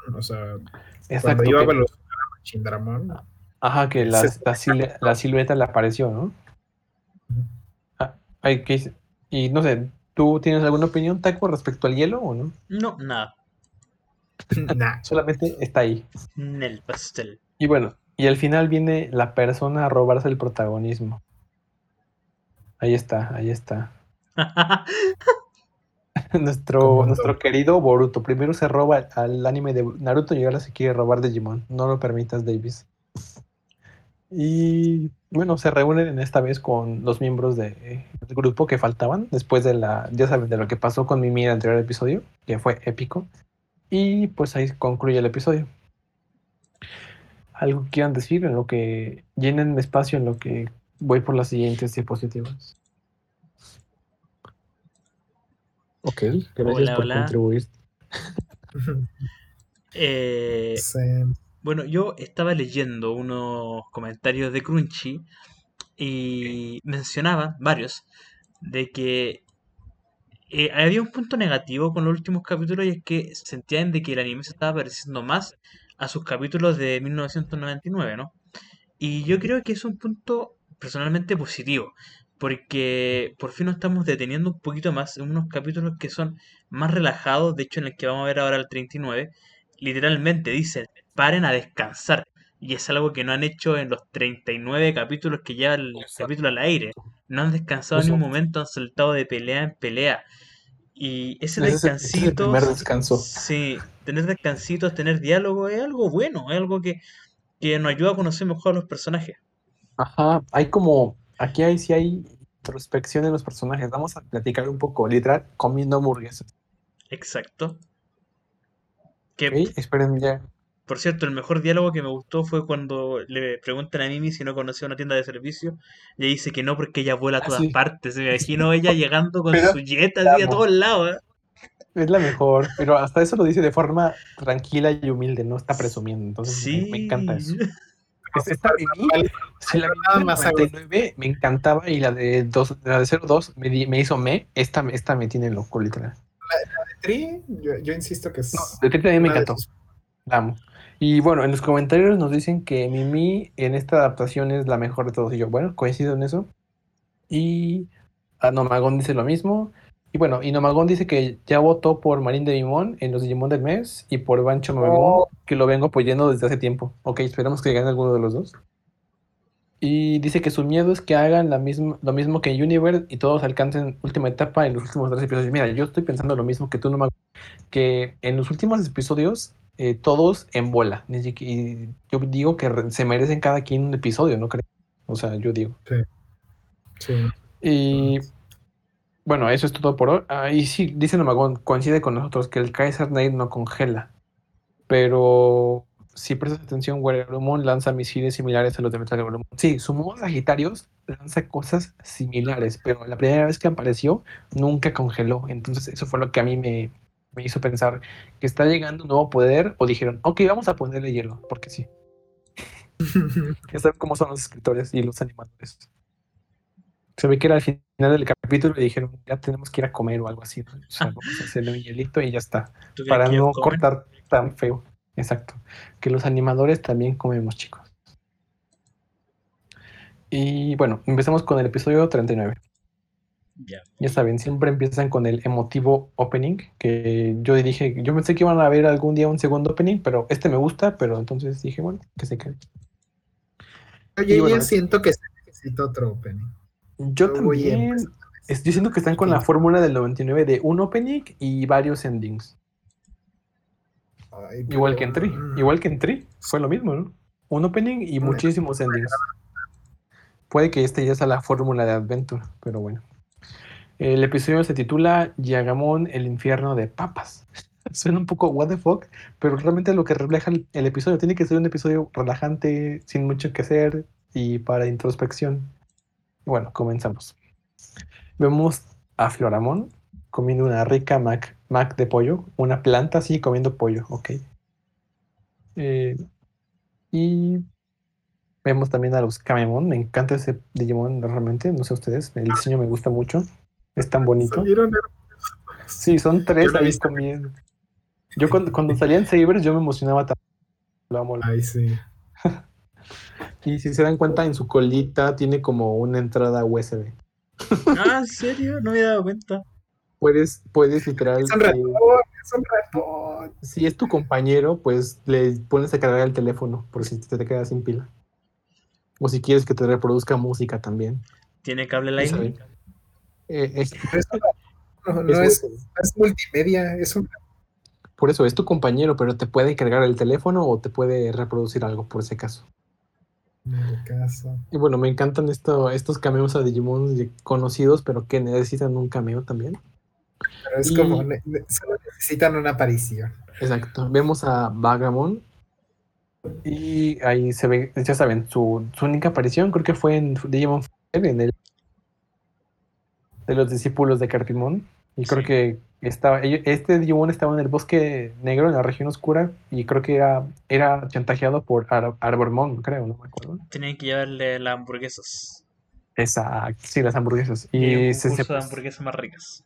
Agumon, o sea, Exacto. cuando iba a que- evolucionar a Chindramon, Ajá, que la, Se- la, sil- la silueta le apareció, ¿no? Ah, hay que, y no sé, ¿tú tienes alguna opinión, Taco, respecto al hielo o no? No, nada. Nah. Solamente está ahí. En el pastel. Y bueno, y al final viene la persona a robarse el protagonismo. Ahí está, ahí está. nuestro, nuestro querido Boruto. Primero se roba al anime de Naruto y ahora se quiere robar Digimon. No lo permitas, Davis. Y bueno, se reúnen esta vez con los miembros de- del grupo que faltaban después de la, ya saben, de lo que pasó con Mimi en el anterior episodio, que fue épico. Y pues ahí concluye el episodio. ¿Algo que quieran decir en lo que llenen espacio en lo que voy por las siguientes diapositivas? Ok, gracias Hola, por hola. contribuir. Eh, Sí. bueno, yo estaba leyendo unos comentarios de Crunchy y mencionaba varios de que eh, había un punto negativo con los últimos capítulos y es que sentían de que el anime se estaba pareciendo más a sus capítulos de 1999, ¿no? Y yo creo que es un punto personalmente positivo, porque por fin nos estamos deteniendo un poquito más en unos capítulos que son más relajados, de hecho en el que vamos a ver ahora el 39, literalmente dicen, paren a descansar. Y es algo que no han hecho en los 39 capítulos que lleva el Exacto. capítulo al aire. No han descansado ni un momento, han saltado de pelea en pelea. Y ese Ese es el- es descansito, descanso. sí, tener descansitos, tener diálogo es algo bueno, es algo que, que nos ayuda a conocer mejor a los personajes. Ajá, hay como, aquí hay, sí hay introspección en los personajes. Vamos a platicar un poco, literal, comiendo hamburguesas. Exacto. Esperen ya. Por cierto, el mejor diálogo que me gustó fue cuando le preguntan a Mimi si no conocía una tienda de servicio. Y ella dice que no porque ella vuela a Ah, todas sí. partes. Me imagino ella llegando con Pero su jet la así a todos lados. ¿eh? Es la mejor, pero hasta eso lo dice de forma tranquila y humilde, no está presumiendo. Entonces me, me encanta eso. Es- Esta Mimi, si la más de 99 me encantaba y la de, dos, la de 02 me, di- me hizo me, esta, esta me tiene loco, literal. Tri, yo, yo insisto que es. No, de 30 también me de encantó. La amo. Y bueno, en los comentarios nos dicen que Mimi en esta adaptación es la mejor de todos. Y yo, bueno, coincido en eso. Y Anomagón dice lo mismo. Y bueno, y Nomagón dice que ya votó por Marín de Limón en los Digimon del mes y por Bancho Mamemon, Oh. que lo vengo apoyando desde hace tiempo. Ok, esperamos que gane alguno de los dos. Y dice que su miedo es que hagan la misma, lo mismo que en Universe y todos alcancen última etapa en los últimos tres episodios. Mira, yo estoy pensando lo mismo que tú, Nomagón, que en los últimos episodios eh, todos en bola. Y yo digo que se merecen cada quien un episodio, ¿no creo? O sea, yo digo. Sí. Y bueno, eso es todo por hoy. Ah, y sí, dice Nomagón, coincide con nosotros que el Kaiser Knight no congela. Pero si prestas atención, Warriorumon lanza misiles similares a los de Metal Warriorumon. Sí, su modo Sagitarios lanza cosas similares, pero la primera vez que apareció nunca congeló. Entonces, eso fue lo que a mí me, me hizo pensar que está llegando un nuevo poder. O dijeron, ok, vamos a ponerle hielo, porque sí. Ya saben cómo son los escritores y los animadores. Se ve que era al final del capítulo y dijeron, ya tenemos que ir a comer o algo así. ¿no? O sea, vamos a hacerle un hielito y ya está. ¿Tú crees Para no cortar tan feo. Exacto. Que los animadores también comemos, chicos. Y bueno, empezamos con el episodio 39. Ya. Ya saben, siempre empiezan con el emotivo opening, que yo dije, yo pensé que iban a ver algún día un segundo opening, pero este me gusta, pero entonces dije, bueno, que se quede. Oye, yo bueno, siento que se necesita otro opening. Yo Yo también empezar. estoy diciendo que están con la fórmula del 99 de un opening y varios endings. Ay, Igual que en Tree, igual que en Tree, fue lo mismo, ¿no? Un opening y muchísimos endings. Puede que este ya sea la fórmula de Adventure, pero bueno. El episodio se titula Yagamon, el infierno de papas. Suena un poco what the fuck, pero realmente lo que refleja el, episodio tiene que ser un episodio relajante, sin mucho que hacer y para introspección. Bueno, comenzamos. Vemos a Floramón comiendo una rica mac, mac de pollo, una planta así comiendo pollo, ok. Eh, y vemos también a los Kamemon, me encanta ese Digimon realmente, no sé ustedes, el diseño me gusta mucho, es tan bonito. Sí, son tres ahí visto. comiendo. Yo cuando, cuando salían Sabers yo me emocionaba tanto. Lo amo. Ay, sí. Y si se dan cuenta, en su colita tiene como una entrada USB. Ah, ¿en serio? No me he dado cuenta. Puedes, puedes literal. Es un ratón, es un ratón. si es tu compañero, pues le pones a cargar el teléfono por si te, te quedas sin pila. O si quieres que te reproduzca música también. ¿Tiene cable Lightning? Eh, es- no, no es multimedia, es un Por eso es tu compañero, pero te puede cargar el teléfono o te puede reproducir algo por ese caso. caso. Y bueno, me encantan esto, estos cameos a Digimon conocidos, pero que necesitan un cameo también. Pero es Y- como, solo necesitan una aparición. Exacto. Vemos a Vagamon. Y ahí se ve, ya saben, su, su única aparición creo que fue en Digimon en el de los discípulos de Carpimon. Y creo Sí. que estaba, este Digimon estaba en el bosque negro, en la región oscura, y creo que era, era chantajeado por Ar Arbormon, creo, no me acuerdo. Tenían que llevarle las hamburguesas. Exacto, sí, las hamburguesas. Y Y un se, se- concurso de hamburguesas más ricas.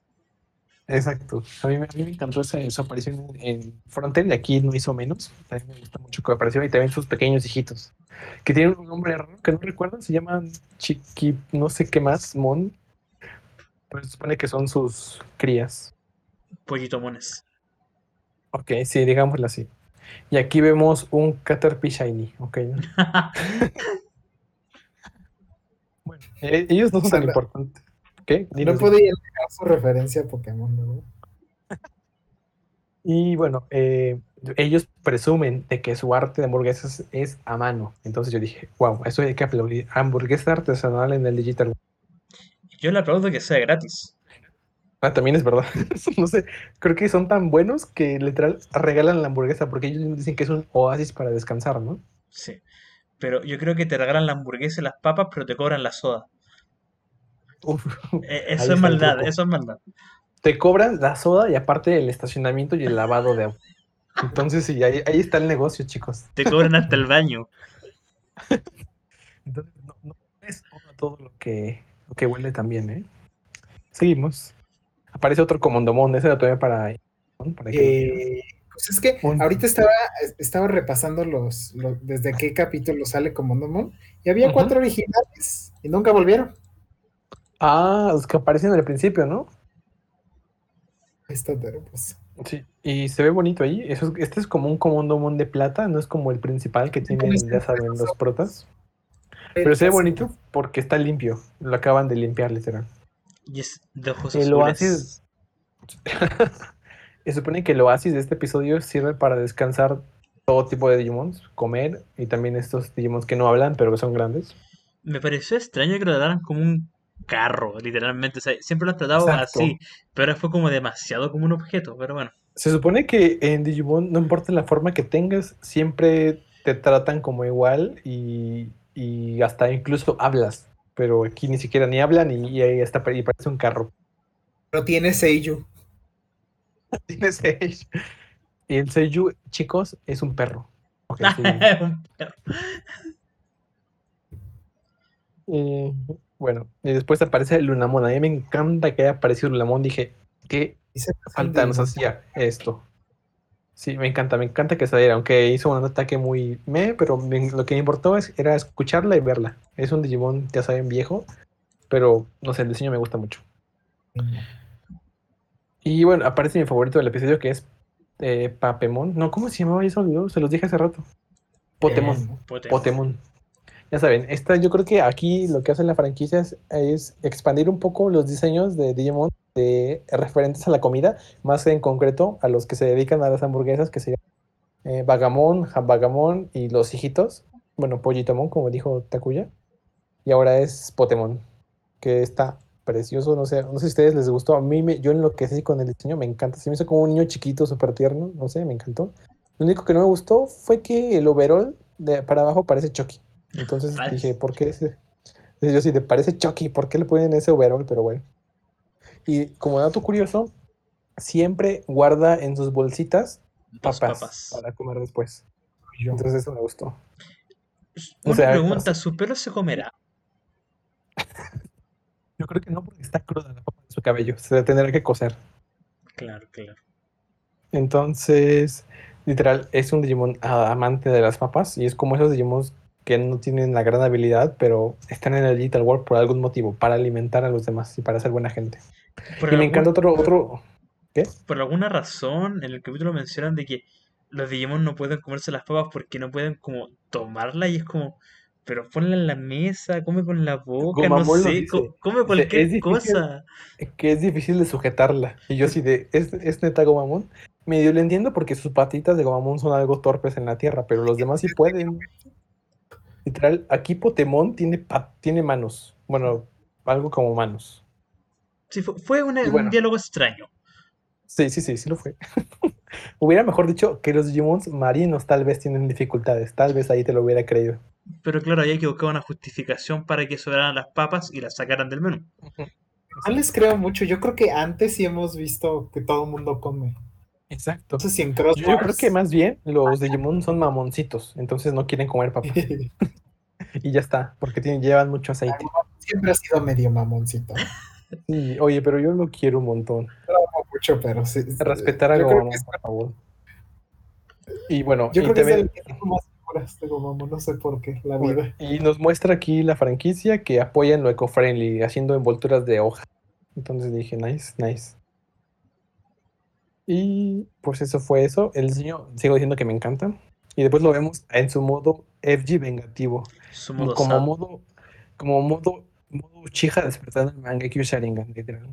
Exacto. A mí, me- a mí me encantó esa, su aparición en, en Frontier, y aquí no hizo menos. También me gusta mucho que apareció y también sus pequeños hijitos, que tienen un nombre raro que no recuerdo, se llaman Chiqui, no sé qué más, Mon. Se supone que son sus crías. Pollito mones. Ok, sí, digámoslo así. Y aquí vemos un Caterpie Shiny, ok. bueno, eh, ellos no son tan importantes. ¿Qué? No podía dejar su referencia a Pokémon, ¿no? Y bueno, eh, ellos presumen de que su arte de hamburguesas es a mano. Entonces yo dije, wow, eso hay que aplaudir. Hamburguesa artesanal en el Digital. Yo le aplaudo que sea gratis. Ah, también es verdad. no sé, creo que son tan buenos que literal regalan la hamburguesa porque ellos dicen que es un oasis para descansar, ¿no? Sí. Pero yo creo que te regalan la hamburguesa y las papas, pero te cobran la soda. Uf, Eh, Ahí eso es maldad, eso es maldad. te cobran la soda y aparte el estacionamiento y el lavado de agua. Entonces sí, ahí, ahí está el negocio, chicos. Te cobran hasta el baño. Entonces no, no es todo lo que, que huele también, ¿eh? Seguimos. Aparece otro comondomón, ese lo tomé para... para que. Eh, pues es que ahorita estaba, estaba repasando los, los- desde qué capítulo sale Comondomon y había cuatro originales y nunca volvieron. Ah, los que aparecen al principio, ¿no? Está hermoso. Sí. Y se ve bonito ahí. Eso, es- este es como un comondomón de plata, no es como el principal que tienen, ya saben, los protas. Pero se ve bonito porque está limpio. Lo acaban de limpiar, literal. Y es de ojos El oasis. Se supone que el oasis de este episodio sirve para descansar todo tipo de Digimons, comer y también estos Digimons que no hablan, pero que son grandes. Me pareció extraño que lo trataran como un carro, literalmente. O sea, siempre lo han tratado Exacto. así, pero ahora fue como demasiado como un objeto. Pero bueno, Se supone que en Digimon, no importa la forma que tengas, siempre te tratan como igual y, y hasta incluso hablas. Pero aquí ni siquiera ni hablan y, y ahí está, y parece un carro. Pero tiene Seiyu. Tiene seis. Y el Seiyu, chicos, es un perro. Ok, sí. Un perro. Eh, bueno, y después aparece Lunamon. A mí me encanta que haya aparecido Lunamon. Dije, ¿qué Y se falta nos hacía esto? Sí, me encanta, me encanta que saliera, aunque hizo un ataque muy me, pero lo que me importó es, era escucharla y verla. Es un Digimon, ya saben, viejo, pero no sé, el diseño me gusta mucho. Y bueno, aparece mi favorito del episodio que es eh, Papemon. No, ¿cómo se llamaba? Ya se olvidó, se los dije hace rato. Potemon. Eh, Potemon. Potemon. Ya saben, esta, yo creo que aquí lo que hace la franquicia es, es expandir un poco los diseños de Digimon de, referentes a la comida, más en concreto a los que se dedican a las hamburguesas, que serían eh, Vagamon y los hijitos. Bueno, Pollitomon, como dijo Takuya. Y ahora es Potemon, que está precioso. No sé, no sé si a ustedes les gustó. A mí, me, yo enloquecí con el diseño, me encanta. Se me hizo como un niño chiquito, súper tierno. No sé, me encantó. Lo único que no me gustó fue que el overall de para abajo parece Chucky. Entonces dije, ¿por qué ese? Yo sí, le parece Chucky, ¿por qué le ponen ese overall? Pero bueno. Y como dato curioso, siempre guarda en sus bolsitas papas, papas. para comer después. Entonces eso me gustó. Una o sea, pregunta, ¿su pelo se comerá? Yo creo que no porque está cruda la papa de su cabello, se tendrá que cocer. Claro, claro. Entonces, literal, es un Digimon amante de las papas y es como esos Digimon que no tienen la gran habilidad, pero están en el Digital World por algún motivo, para alimentar a los demás y para ser buena gente. Por Y me encanta otro, otro, ¿qué? por alguna razón en el capítulo mencionan de que los Digimon no pueden comerse las papas porque no pueden como tomarla y es como, pero ponla en la mesa, come con la boca, no sé, co- come cualquier "Es difícil". cosa. que es difícil de sujetarla. Y yo así de, ¿es, es neta Gomamon? Medio lo entiendo porque sus patitas de Gomamon son algo torpes en la tierra, pero los demás sí pueden. Literal, aquí Potemon tiene, pa- tiene manos. Bueno, algo como manos. Sí, fue, fue una- Y bueno. un diálogo extraño. Sí, sí, sí, sí lo fue. hubiera mejor dicho que los Digimons marinos tal vez tienen dificultades. Tal vez ahí te lo hubiera creído. Pero claro, había que buscar una justificación para que sobraran las papas y las sacaran del menú. No les creo mucho. Yo creo que antes sí hemos visto que todo el mundo come. Exacto. En Yo, yo creo que más bien los Digimon son mamoncitos, entonces no quieren comer papas. Y ya está, porque tienen, llevan mucho aceite. siempre ha sido medio mamoncito. Sí, oye, pero yo lo quiero un montón. No mucho, pero sí. sí. Respetar a Gomamon, es- por favor. Y bueno, Yo y, creo que es el que tengo más figuras de Gomamon, no sé por qué, la vida. y nos muestra aquí la franquicia que apoya en lo eco-friendly, haciendo envolturas de hoja. Entonces dije, nice, nice. Y pues eso fue eso. El diseño, sigo diciendo que me encanta. Y después lo vemos en su modo FG vengativo. Su modo como sad. modo, como modo, modo Uchiha despertando el Mangekyo Sharingan, literal.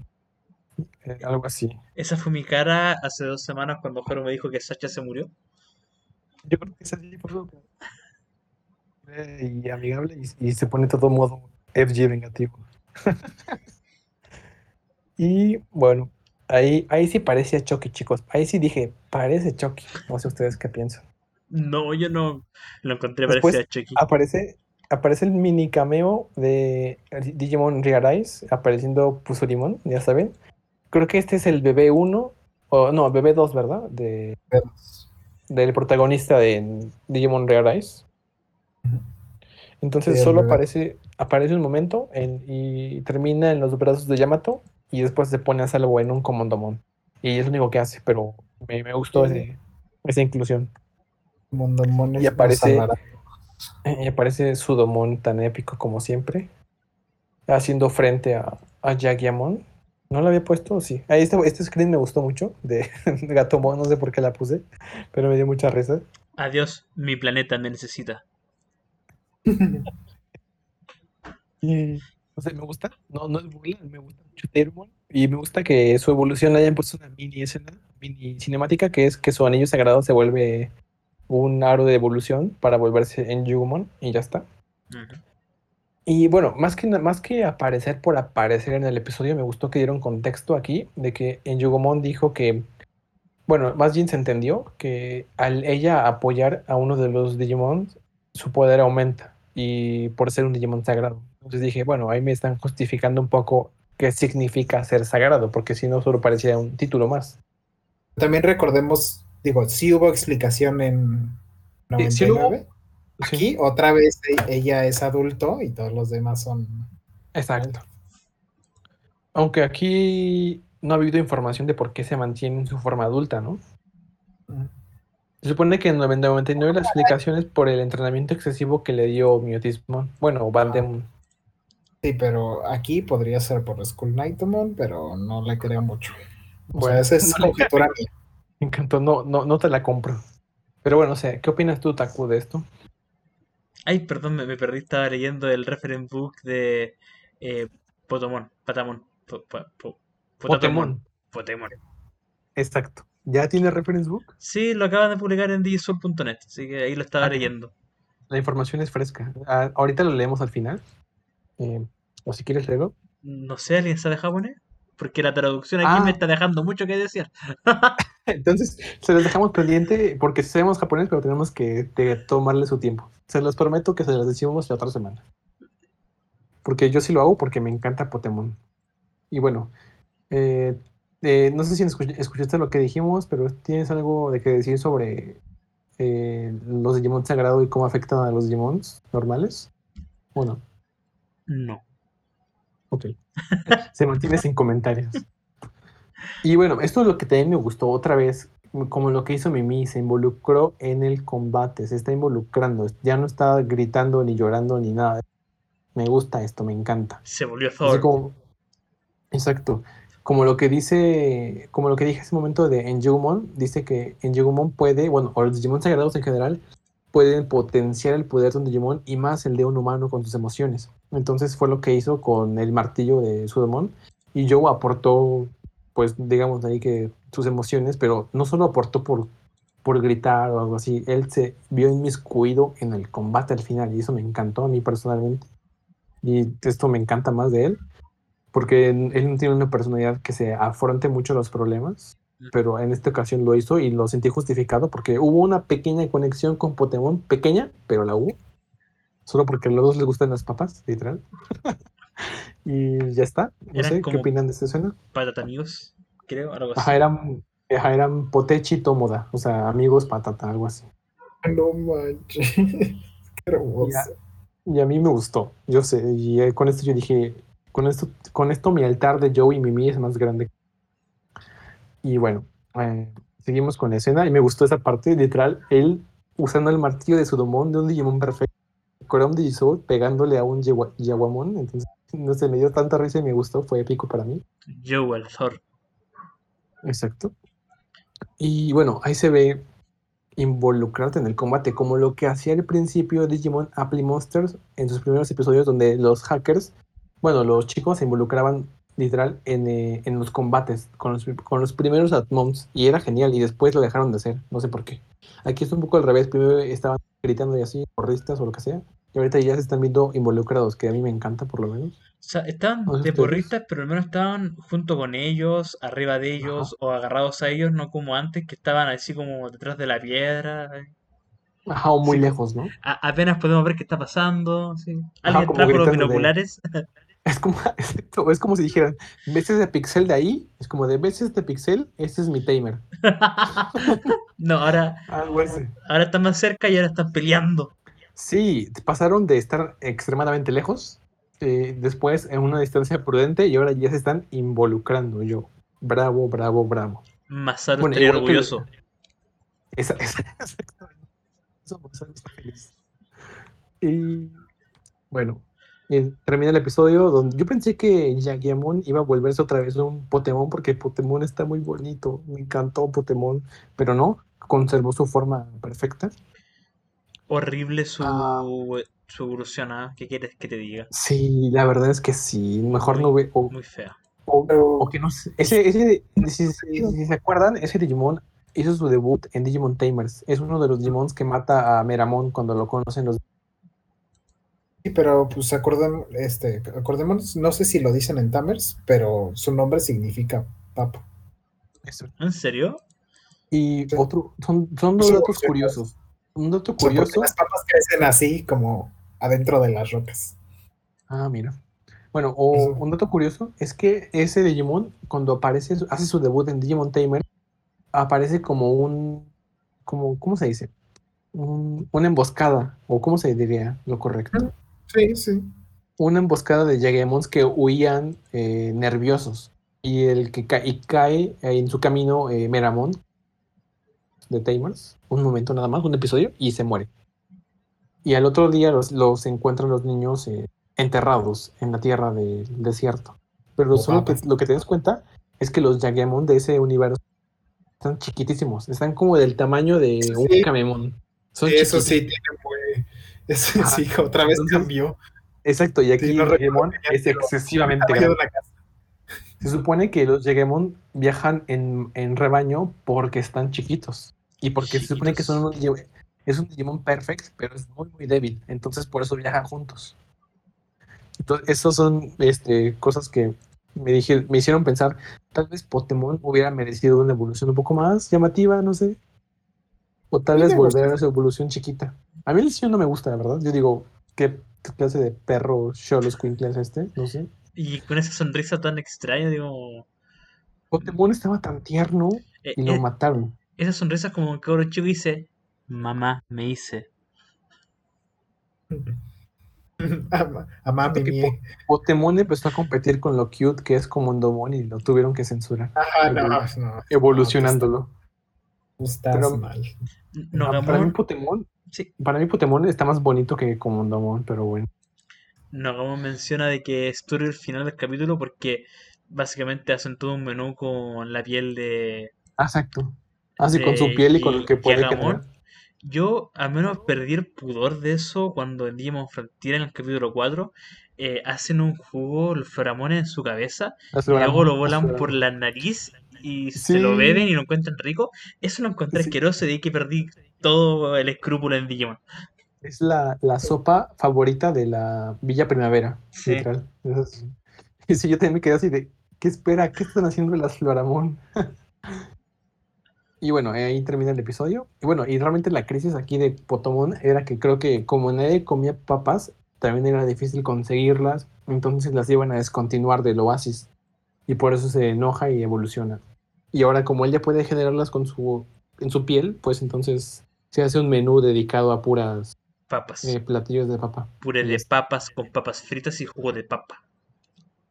Eh, algo así. Esa fue mi cara hace dos semanas cuando Jero me dijo que Sacha se murió. Yo creo que es así, por que- y amigable y, y se pone todo modo FG vengativo. y bueno, ahí, ahí sí parecía Chucky, chicos. Ahí sí dije, parece Chucky. No sé ustedes qué piensan. No, yo no lo encontré Después- parecía Chucky. Aparece, aparece el mini cameo de Digimon Realize apareciendo Pusurimon, ya saben. Creo que este es el bebé 1, o no, bebé 2, ¿verdad? De, del protagonista de Digimon Realize. Entonces Sí, el solo aparece, aparece un momento en- y termina en los brazos de Yamato y después se pone a salvo en un Comandomon. Y es lo único que hace, pero me, me gustó Sí. ese- esa inclusión. Mondomones Y aparece-. Y aparece Sudomon tan épico como siempre, haciendo frente a, a Yagiamon. ¿No lo había puesto? Sí. Ahí este, este screen me gustó mucho, de, de Gatomon, no sé por qué la puse, pero me dio mucha risa. Adiós, mi planeta me necesita. Y, o sea, me gusta, no, no es burla, me gusta mucho Terumon. Y me gusta que su evolución le hayan puesto una mini escena, mini cinemática, que es que su anillo sagrado se vuelve un aro de evolución para volverse en Yugumon y ya está. Y bueno, más que, más que aparecer por aparecer en el episodio, me gustó que dieron contexto aquí de que en Yugomon dijo que, bueno, más bien se entendió que al ella apoyar a uno de los Digimon, su poder aumenta y por ser un Digimon sagrado. Entonces dije, bueno, ahí me están justificando un poco qué significa ser sagrado, porque si no solo parecía un título más. También recordemos, digo, sí hubo explicación en Sí, sí lo hubo. 99. Aquí otra vez e- ella es adulto y todos los demás son. Exacto. Aunque aquí no ha habido información de por qué se mantiene en su forma adulta, ¿no? Se supone que en 99 la explicación es por el entrenamiento excesivo que le dio Miotismon. Bueno, Vandemon. Sí, pero aquí podría ser por Skull Knightmon, pero no le creo mucho. O Bueno, sea, esa es no conjetura mía. Me encantó, no, no, no te la compro. Pero bueno, o sea, ¿qué opinas tú, Taku, de esto? Ay, perdón, me, me perdí, estaba leyendo el reference book de eh, Potomon, Patamon, Po- po- po- Potatomon, Potemon. Potemon. Exacto. ¿Ya tiene reference book? Sí, lo acaban de publicar en digisol.net, así que ahí lo estaba Ah, leyendo. La información es fresca. Ah, ahorita lo leemos al final. Eh, o si quieres luego. No sé, ¿alguien sabe japonés? Porque la traducción aquí Ah. me está dejando mucho que decir. Entonces, se los dejamos pendiente porque sabemos japonés, pero tenemos que te- tomarle su tiempo. Se los prometo que se los decimos la otra semana. Porque yo sí lo hago porque me encanta Pokémon. Y bueno, eh, eh, no sé si escuch- escuchaste lo que dijimos, pero tienes algo de que decir sobre eh, los Digimon sagrados y cómo afectan a los Digimons normales. Bueno, No. Ok. Se mantiene sin comentarios. Y bueno, esto es lo que también me gustó otra vez, como lo que hizo Mimi, se involucró en el combate, se está involucrando, ya no está gritando ni llorando ni nada. Me gusta esto, me encanta. Se volvió Thor. como- exacto. Como lo que dice, como lo que dije hace un momento de Enjugumon, dice que Enjugumon puede, bueno, o los Digimon sagrados en general, pueden potenciar el poder de un Digimon y más el de un humano con sus emociones. Entonces fue lo que hizo con el martillo de Sudomon y Joe aportó, pues digamos ahí que sus emociones, pero no solo aportó por, por gritar o algo así, él se vio inmiscuido en el combate al final y eso me encantó a mí personalmente. Y esto me encanta más de él, porque él no tiene una personalidad que se afronte mucho los problemas, pero en esta ocasión lo hizo y lo sentí justificado porque hubo una pequeña conexión con Pokémon, pequeña, pero la hubo. Solo porque a los dos les gustan las papas, literal. y ya está. No Eran sé, ¿qué opinan de esta escena? Patata amigos, creo, algo así. Ajá, eran, ajá, eran Potechi y Tomoda, o sea, amigos patata, algo así. No manches. Qué hermoso. Ya. Y a mí me gustó, yo sé, y eh, con esto yo dije, con esto, con esto mi altar de Joe y Mimi es más grande. Y bueno, eh, seguimos con la escena y me gustó esa parte, literal, él usando el martillo de Sudomon de un Digimon perfecto, un Digisoul pegándole a un Yawamon, entonces no sé, me dio tanta risa y me gustó, fue épico para mí. El Thor. Exacto. Y bueno, ahí se ve involucrarte en el combate, como lo que hacía al principio Digimon Apply Monsters en sus primeros episodios, donde los hackers, bueno, los chicos se involucraban literal en, eh, en los combates con los, con los primeros Atmons y era genial y después lo dejaron de hacer, no sé por qué. Aquí es un poco al revés, primero estaban gritando y así, porristas o lo que sea, y ahorita ya se están viendo involucrados, que a mí me encanta por lo menos. O sea, estaban No sé de porristas, pero al menos estaban junto con ellos, arriba de ellos, o agarrados a ellos, no como antes, que estaban así como detrás de la piedra. Ajá, o muy Sí. lejos, ¿no? A- apenas podemos ver qué está pasando. sí. Ajá, Alguien como trajo los de- binoculares. Es como, es como si dijeran, ¿ves ese pixel de ahí? Es como de, ¿ves este pixel? Este es mi timer. no, ahora, así. ahora están más cerca y ahora están peleando. Sí, pasaron de estar extremadamente lejos, eh, después en una distancia prudente y ahora ya se están involucrando. Yo, bravo, bravo, bravo. Masaru Bueno, estaría que orgulloso. Esa, esa, exactamente. Eso Masaru está feliz. Y bueno, eh, termina el episodio donde yo pensé que Yagiamon iba a volverse otra vez un Pokémon porque Pokémon está muy bonito. Me encantó Pokémon, pero no, conservó su forma perfecta. Horrible su, Ah. su evolución. ¿ah? ¿Qué quieres que te diga? Sí, la verdad es que sí. Mejor no Muy- ve. O, Muy fea. o- que no sé. Ese, ese, si, si- si se acuerdan, ese Digimon hizo su debut en Digimon Tamers. Es uno de los Digimons que mata a Meramon cuando lo conocen los. Sí, pero pues acordem- este, acordémonos, no sé si lo dicen en Tamers, pero su nombre significa papa. Eso. ¿En serio? Y Sí. otro, son, son dos Sí, datos curiosos. Un dato O sea, porque curioso. las papas crecen así como adentro de las rocas. Ah, mira. Bueno, o un dato curioso es que ese Digimon, cuando aparece, hace su debut en Digimon Tamer, aparece como un, como, ¿cómo se dice? Un- una emboscada, o ¿cómo se diría lo correcto? Sí, sí. Una emboscada de Yagemons que huían eh, nerviosos. Y el que ca- y cae en su camino eh, Meramon de Tamers, un momento nada más, un episodio, y se muere. Y al otro día los, los encuentran los niños eh, enterrados en la tierra del desierto. Pero Oh, solo que, lo que te das cuenta es que los Yagemon de ese universo están chiquitísimos, están como del tamaño de Sí. un. Son Sí, eso sí, tiene muy. Ajá. sí, otra vez Entonces, cambió. Exacto, y aquí no Yagemon bien, es excesivamente grande. Se supone que los Yegemon viajan en, en rebaño porque están chiquitos. Y porque se supone que son un, es un Digimon perfect, pero es muy, muy débil. Entonces por eso viajan juntos. Entonces, esas son este, cosas que me, dije, me hicieron pensar, tal vez Pokémon hubiera merecido una evolución un poco más llamativa, no sé. O tal vez volver a su evolución chiquita. A mí el diseño no me gusta, la verdad. Yo digo, ¿qué clase de perro Cholos Quinkle es este? No sé. Y con esa sonrisa tan extraña, digo. Pokémon estaba tan tierno eh, y lo eh, mataron. Esa sonrisa como un cabro chico dice: Mamá, me hice. a, a mami mie. Pokémon empezó a competir con lo cute que es como Domon y lo tuvieron que censurar, Ajá, no, evolu- no. evolucionándolo. Estás Pero- mal. No, Ah, para mí Putemon, sí, para mí Putemon está más bonito que Comondamon, pero bueno. Nagamon menciona de que es el final del capítulo porque básicamente hacen todo un menú con la piel de, Ah, Exacto. Así con su piel y con lo Yi- que puede generar. Yo al menos perdí el pudor de eso cuando en Digimon Frontier en el capítulo 4 eh, hacen un jugo, los feromones en su cabeza Las y luego lo volan por la nariz y se lo Sí. beben y lo encuentran rico. Eso lo encontré Sí. asqueroso y de ahí que perdí todo el escrúpulo en Digimon. Es la, la sopa favorita de la Villa Primavera, Sí. literal. Es- Y sí, yo también me quedé así de, ¿qué espera? ¿Qué están haciendo las Floramón? y bueno, ahí termina el episodio. Y bueno, y realmente la crisis aquí de Potomon era que creo que como nadie comía papas, también era difícil conseguirlas, entonces las iban a descontinuar del oasis. Y por eso se enoja y evoluciona. Y ahora como él ya puede generarlas con su, en su piel, pues entonces se hace un menú dedicado a puras Papas. eh, platillos de papa. Puré de papas con papas fritas y jugo de papa.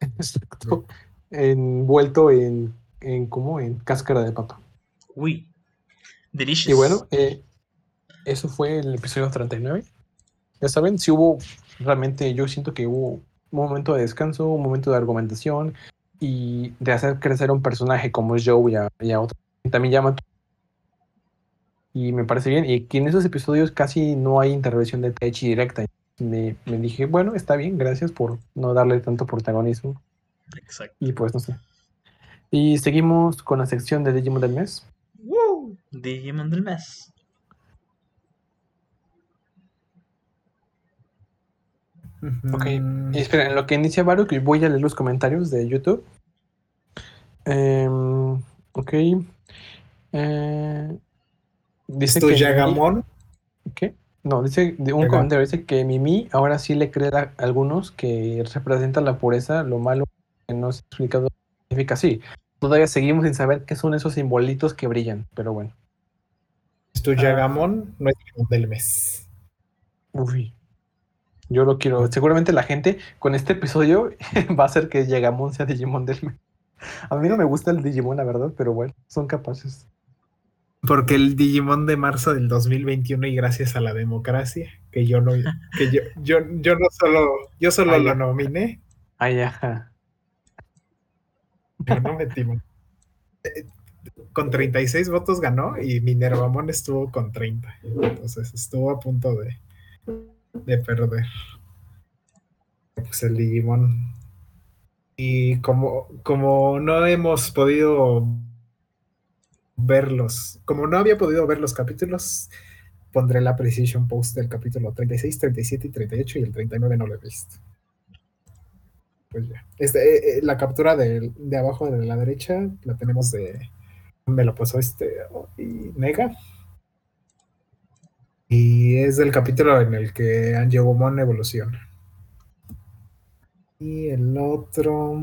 Exacto. Envuelto en, en como en cáscara de papa. Uy. Delicious. Y bueno, eh, eso fue el episodio 39. Ya saben, si hubo realmente, yo siento que hubo un momento de descanso, un momento de argumentación y de hacer crecer a un personaje como es Joe y a, y a otro. También llama. Y me parece bien. Y que en esos episodios casi no hay intervención de Taichi directa. Me, me dije, bueno, está bien, gracias por no darle tanto protagonismo. Exacto. Y pues no sé. Y seguimos con la sección de Digimon del mes. Woo. Digimon del mes. Ok, Y espera, en lo que inicia Baruch, voy a leer los comentarios de YouTube. Em, ok. Eh, dice ¿Es tu que Mimi- Yagamon? ¿Qué? No, dice de un comentario dice que Mimi ahora sí le cree a algunos que representa la pureza, lo malo que no se ha explicado significa sí. Todavía seguimos sin saber qué son esos simbolitos que brillan, pero bueno. ¿Es tu Yagamon? No es Digimon del mes. Uy. Yo lo quiero. Seguramente la gente con este episodio va a hacer que Yagamon sea Digimon del mes. A mí no me gusta el Digimon, la verdad, pero bueno, son capaces. Porque el Digimon de marzo del 2021 y gracias a la democracia, que yo no, que yo, yo, yo no solo, yo solo Ah, lo nominé, Ay, ajá. Metí. Eh, Con 36 votos ganó y Minervamon estuvo con 30. Entonces estuvo a punto de, de perder. Pues el Digimon. Y como, como no hemos podido verlos, como no había podido ver los capítulos, pondré la precision post del capítulo 36, 37 y 38 y el 39 no lo he visto. Pues ya. Este, eh, eh, la captura de, de abajo de la derecha la tenemos de. Me lo pasó este. y Nega. Y es del capítulo en el que Angiogomon evoluciona. Y el otro.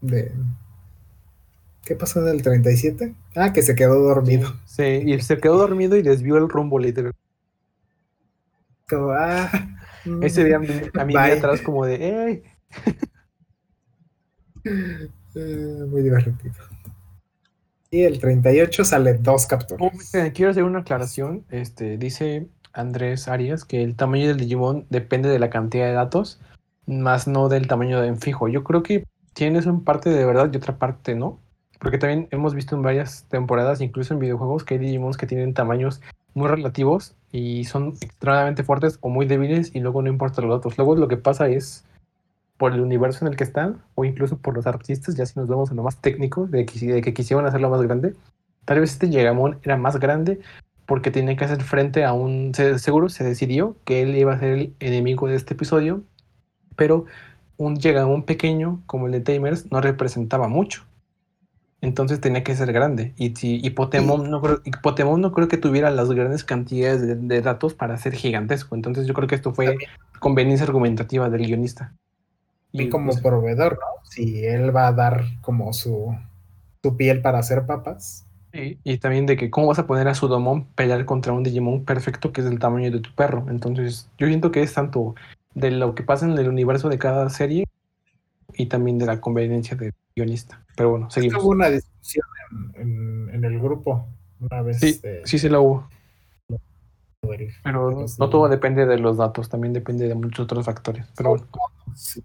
De. ¿Qué pasó del 37? Ah, que se quedó dormido. Sí, y se quedó dormido y desvió el rumbo, literal. Como, ah, Ese día a mí de atrás como de, ¡ey! Eh, muy divertido. Y el 38 sale dos capturas. Oh, quiero hacer una aclaración. Este, dice Andrés Arias que el tamaño del Digimon depende de la cantidad de datos, más no del tamaño en fijo. Yo creo que tienes una parte de verdad y otra parte no. Porque también hemos visto en varias temporadas, incluso en videojuegos, que hay Digimons que tienen tamaños muy relativos y son extremadamente fuertes o muy débiles y luego no importa los datos. Luego lo que pasa es por el universo en el que están o incluso por los artistas, ya si nos vamos a lo más técnico, de que, de que quisieron hacerlo más grande. Tal vez este Yegamon era más grande porque tenía que hacer frente a un... se- seguro se decidió que él iba a ser el enemigo de este episodio, pero un Yegamon pequeño como el de Tamers no representaba mucho. Entonces tenía que ser grande. Y, si, y, Potemon, no creo, y Potemon no creo que tuviera las grandes cantidades de, de datos para ser gigantesco. Entonces yo creo que esto fue conveniencia argumentativa del guionista. Y como pues, proveedor, ¿no? Si él va a dar como su, su piel para hacer papas. y, y también de que cómo vas a poner a Sudomon pelear contra un Digimon perfecto que es del tamaño de tu perro. Entonces yo siento que es tanto de lo que pasa en el universo de cada serie y también de la conveniencia del guionista. Pero bueno, seguimos. Hubo una discusión en, en- en el grupo Una vez Sí, eh, sí, sí la hubo. Pero no, todo depende de los datos, también depende de muchos otros factores. Pero bueno, sí.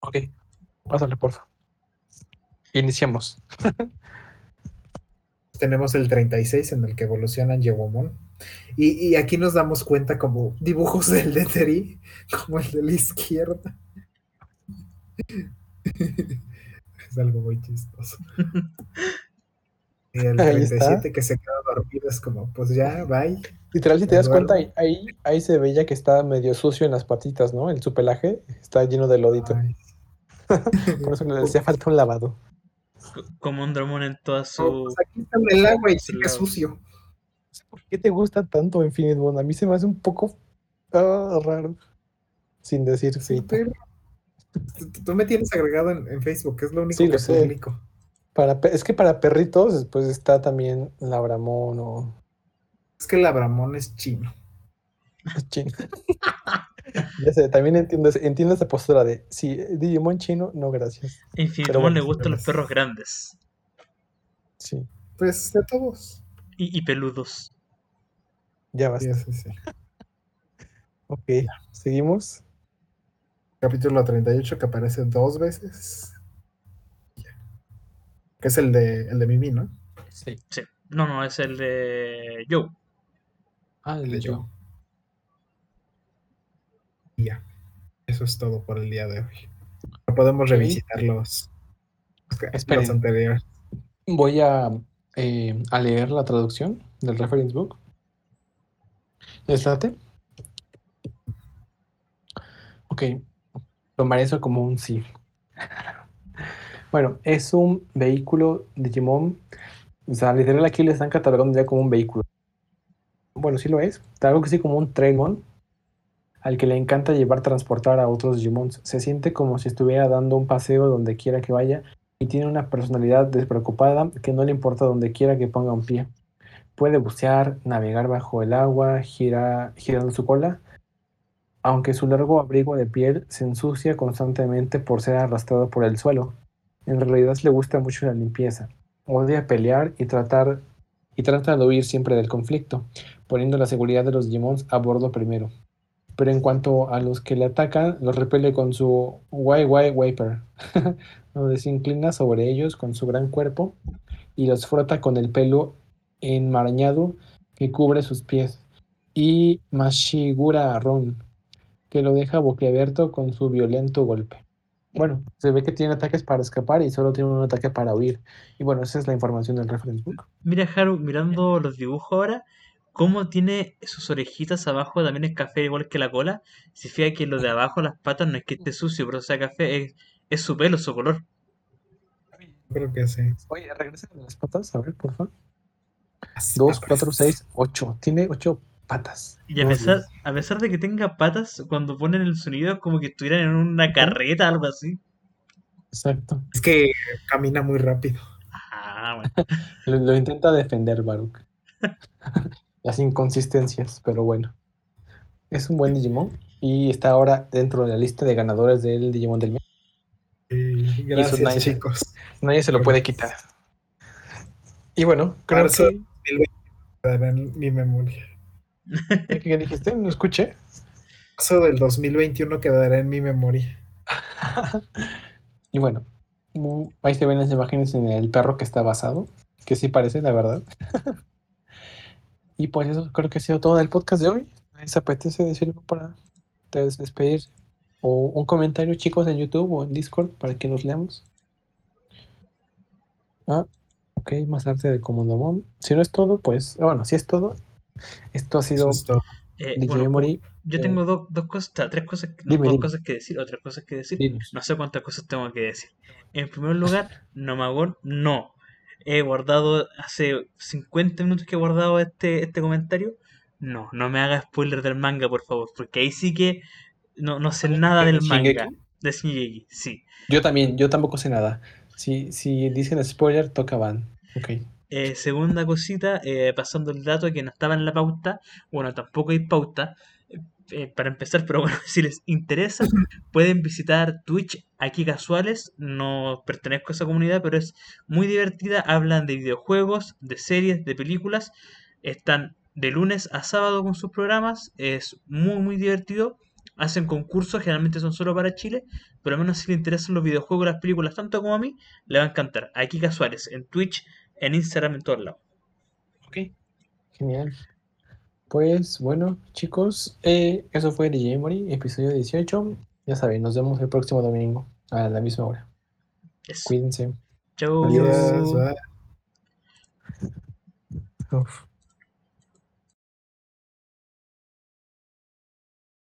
Ok. Pásale, porfa. Iniciamos. Tenemos el 36 en el que evolucionan Yewomon. Y, y aquí nos damos cuenta como dibujos del Lettery, como el de la izquierda. es algo muy chistoso. Y el Ahí está. 37 que se queda dormido es como, pues ya, bye. Literal, si te das cuenta, ahí, ahí, ahí se veía que está medio sucio en las patitas, ¿no? En su pelaje está lleno de lodito. Ay. Por eso le hacía falta un lavado. Co- Como un dramón en toda No, su... pues aquí está en el agua y sigue lado. sucio. ¿Por qué te gusta tanto Infinite Bond? A mí se me hace un poco ah, raro. Sin decir Sí, pero tú, me tienes agregado en, en Facebook, es lo único Sí, lo que sé. publico. Para, es que para perritos, pues está también Labramón o Es que el Abramón es chino. Chino. ya sé, también entiendo, entiendo esa postura de si Digimon chino, no gracias. Infinito bueno, le gustan los perros grandes Sí, Pues de todos. y, y peludos. ya Sí, basta. sí, sí. Ok, seguimos. Capítulo 38 que aparece dos veces. Que es el de, el de Mimi, ¿no? Sí. Sí. No, no, es el de Joe. Ah, el de. Joe. Ya. Eso es todo por el día de hoy. No podemos revisitar los, los, anteriores. Voy a, eh, a leer la traducción del reference book. ¿Les late? Ok, tomaré eso como un sí. Bueno, es un vehículo Digimon. O sea, literal aquí le están catalogando ya como un vehículo. Bueno, sí lo es. Algo que sí como un Trainmon al que le encanta llevar transportar a otros Digimons. Se siente como si estuviera dando un paseo donde quiera que vaya y tiene una personalidad despreocupada que no le importa donde quiera que ponga un pie. Puede bucear, navegar bajo el agua, gira, girando su cola, aunque su largo abrigo de piel se ensucia constantemente por ser arrastrado por el suelo. En realidad le gusta mucho la limpieza. Odia pelear y tratar y trata de huir siempre del conflicto, poniendo la seguridad de los Digimons a bordo primero. Pero en cuanto a los que le atacan, los repele con su YY Wiper, donde se inclina sobre ellos con su gran cuerpo y los frota con el pelo enmarañado que cubre sus pies. Y Mashigura Ron, que lo deja boquiabierto con su violento golpe. Bueno, se ve que tiene ataques para escapar y solo tiene un ataque para huir. Y bueno, esa es la información del reference book. Mira, Haru, mirando los dibujos ahora, cómo tiene sus orejitas abajo, también es café igual que la cola. Se fija que lo de abajo, las patas, no es que esté sucio, pero sea café, es, es su pelo, su color. Creo que sí. Oye, regresa las patas, a ver, por favor. Así 2, me 4, parece. 6, 8. Tiene 8 patas. Y a pesar, Dios. a pesar de que tenga patas, cuando ponen el sonido es como que estuvieran en una carreta, algo así. Exacto. Es que camina muy rápido. Ah, bueno. Lo, lo intenta defender Baruch. Las inconsistencias, pero bueno. Es un buen Digimon y está ahora dentro de la lista de ganadores del Digimon del mes. Gracias, nadie chicos. Nadie se lo puede quitar. Y bueno, creo Marzo. que... Quedará en mi memoria. ¿Qué dijiste? No escuché. Eso del 2021 quedará en mi memoria. y bueno, ahí se ven las imágenes en el perro que está basado, que sí parece, la verdad. y pues eso creo que ha sido todo del podcast de hoy. ¿Les apetece decir algo para des- despedir? O un comentario, chicos, en YouTube o en Discord para que nos leamos. Ah, ok, más arte de Comodomon. Si no es todo, pues, bueno, si es todo, esto ha sido es. Eh, DJ bueno, Mori. yo eh, tengo dos, dos cosas, tres cosas, no, Dime, dos dime. cosas que decir, o tres cosas que decir. No sé cuántas cosas tengo que decir. En primer lugar, Nomagón, no. He guardado, hace 50 minutos que he guardado este, este comentario. No, no me haga spoiler del manga, por favor, porque ahí sí que no, no sé nada del ¿Shingeki? manga. De Shingeki, sí. Yo también, yo tampoco sé nada. Si, si dicen spoiler, toca van. Ok. Eh, segunda cosita, eh, pasando el dato que no estaba en la pauta, bueno, tampoco hay pauta, eh, para empezar, pero bueno, si les interesa, pueden visitar Twitch aquí casuales. No pertenezco a esa comunidad, pero es muy divertida. Hablan de videojuegos, de series, de películas. Están de lunes a sábado con sus programas. Es muy, muy divertido. Hacen concursos, generalmente son solo para Chile, pero al menos si les interesan los videojuegos, las películas, tanto como a mí, le va a encantar. Aquí casuales, en Twitch, en Instagram, en todos lados. Ok, genial. Pues bueno, chicos, eh, eso fue DJ Mori, episodio 18. Ya saben, nos vemos el próximo domingo a la misma hora. Yes. Cuídense. Chau. Adiós, bye. Uf.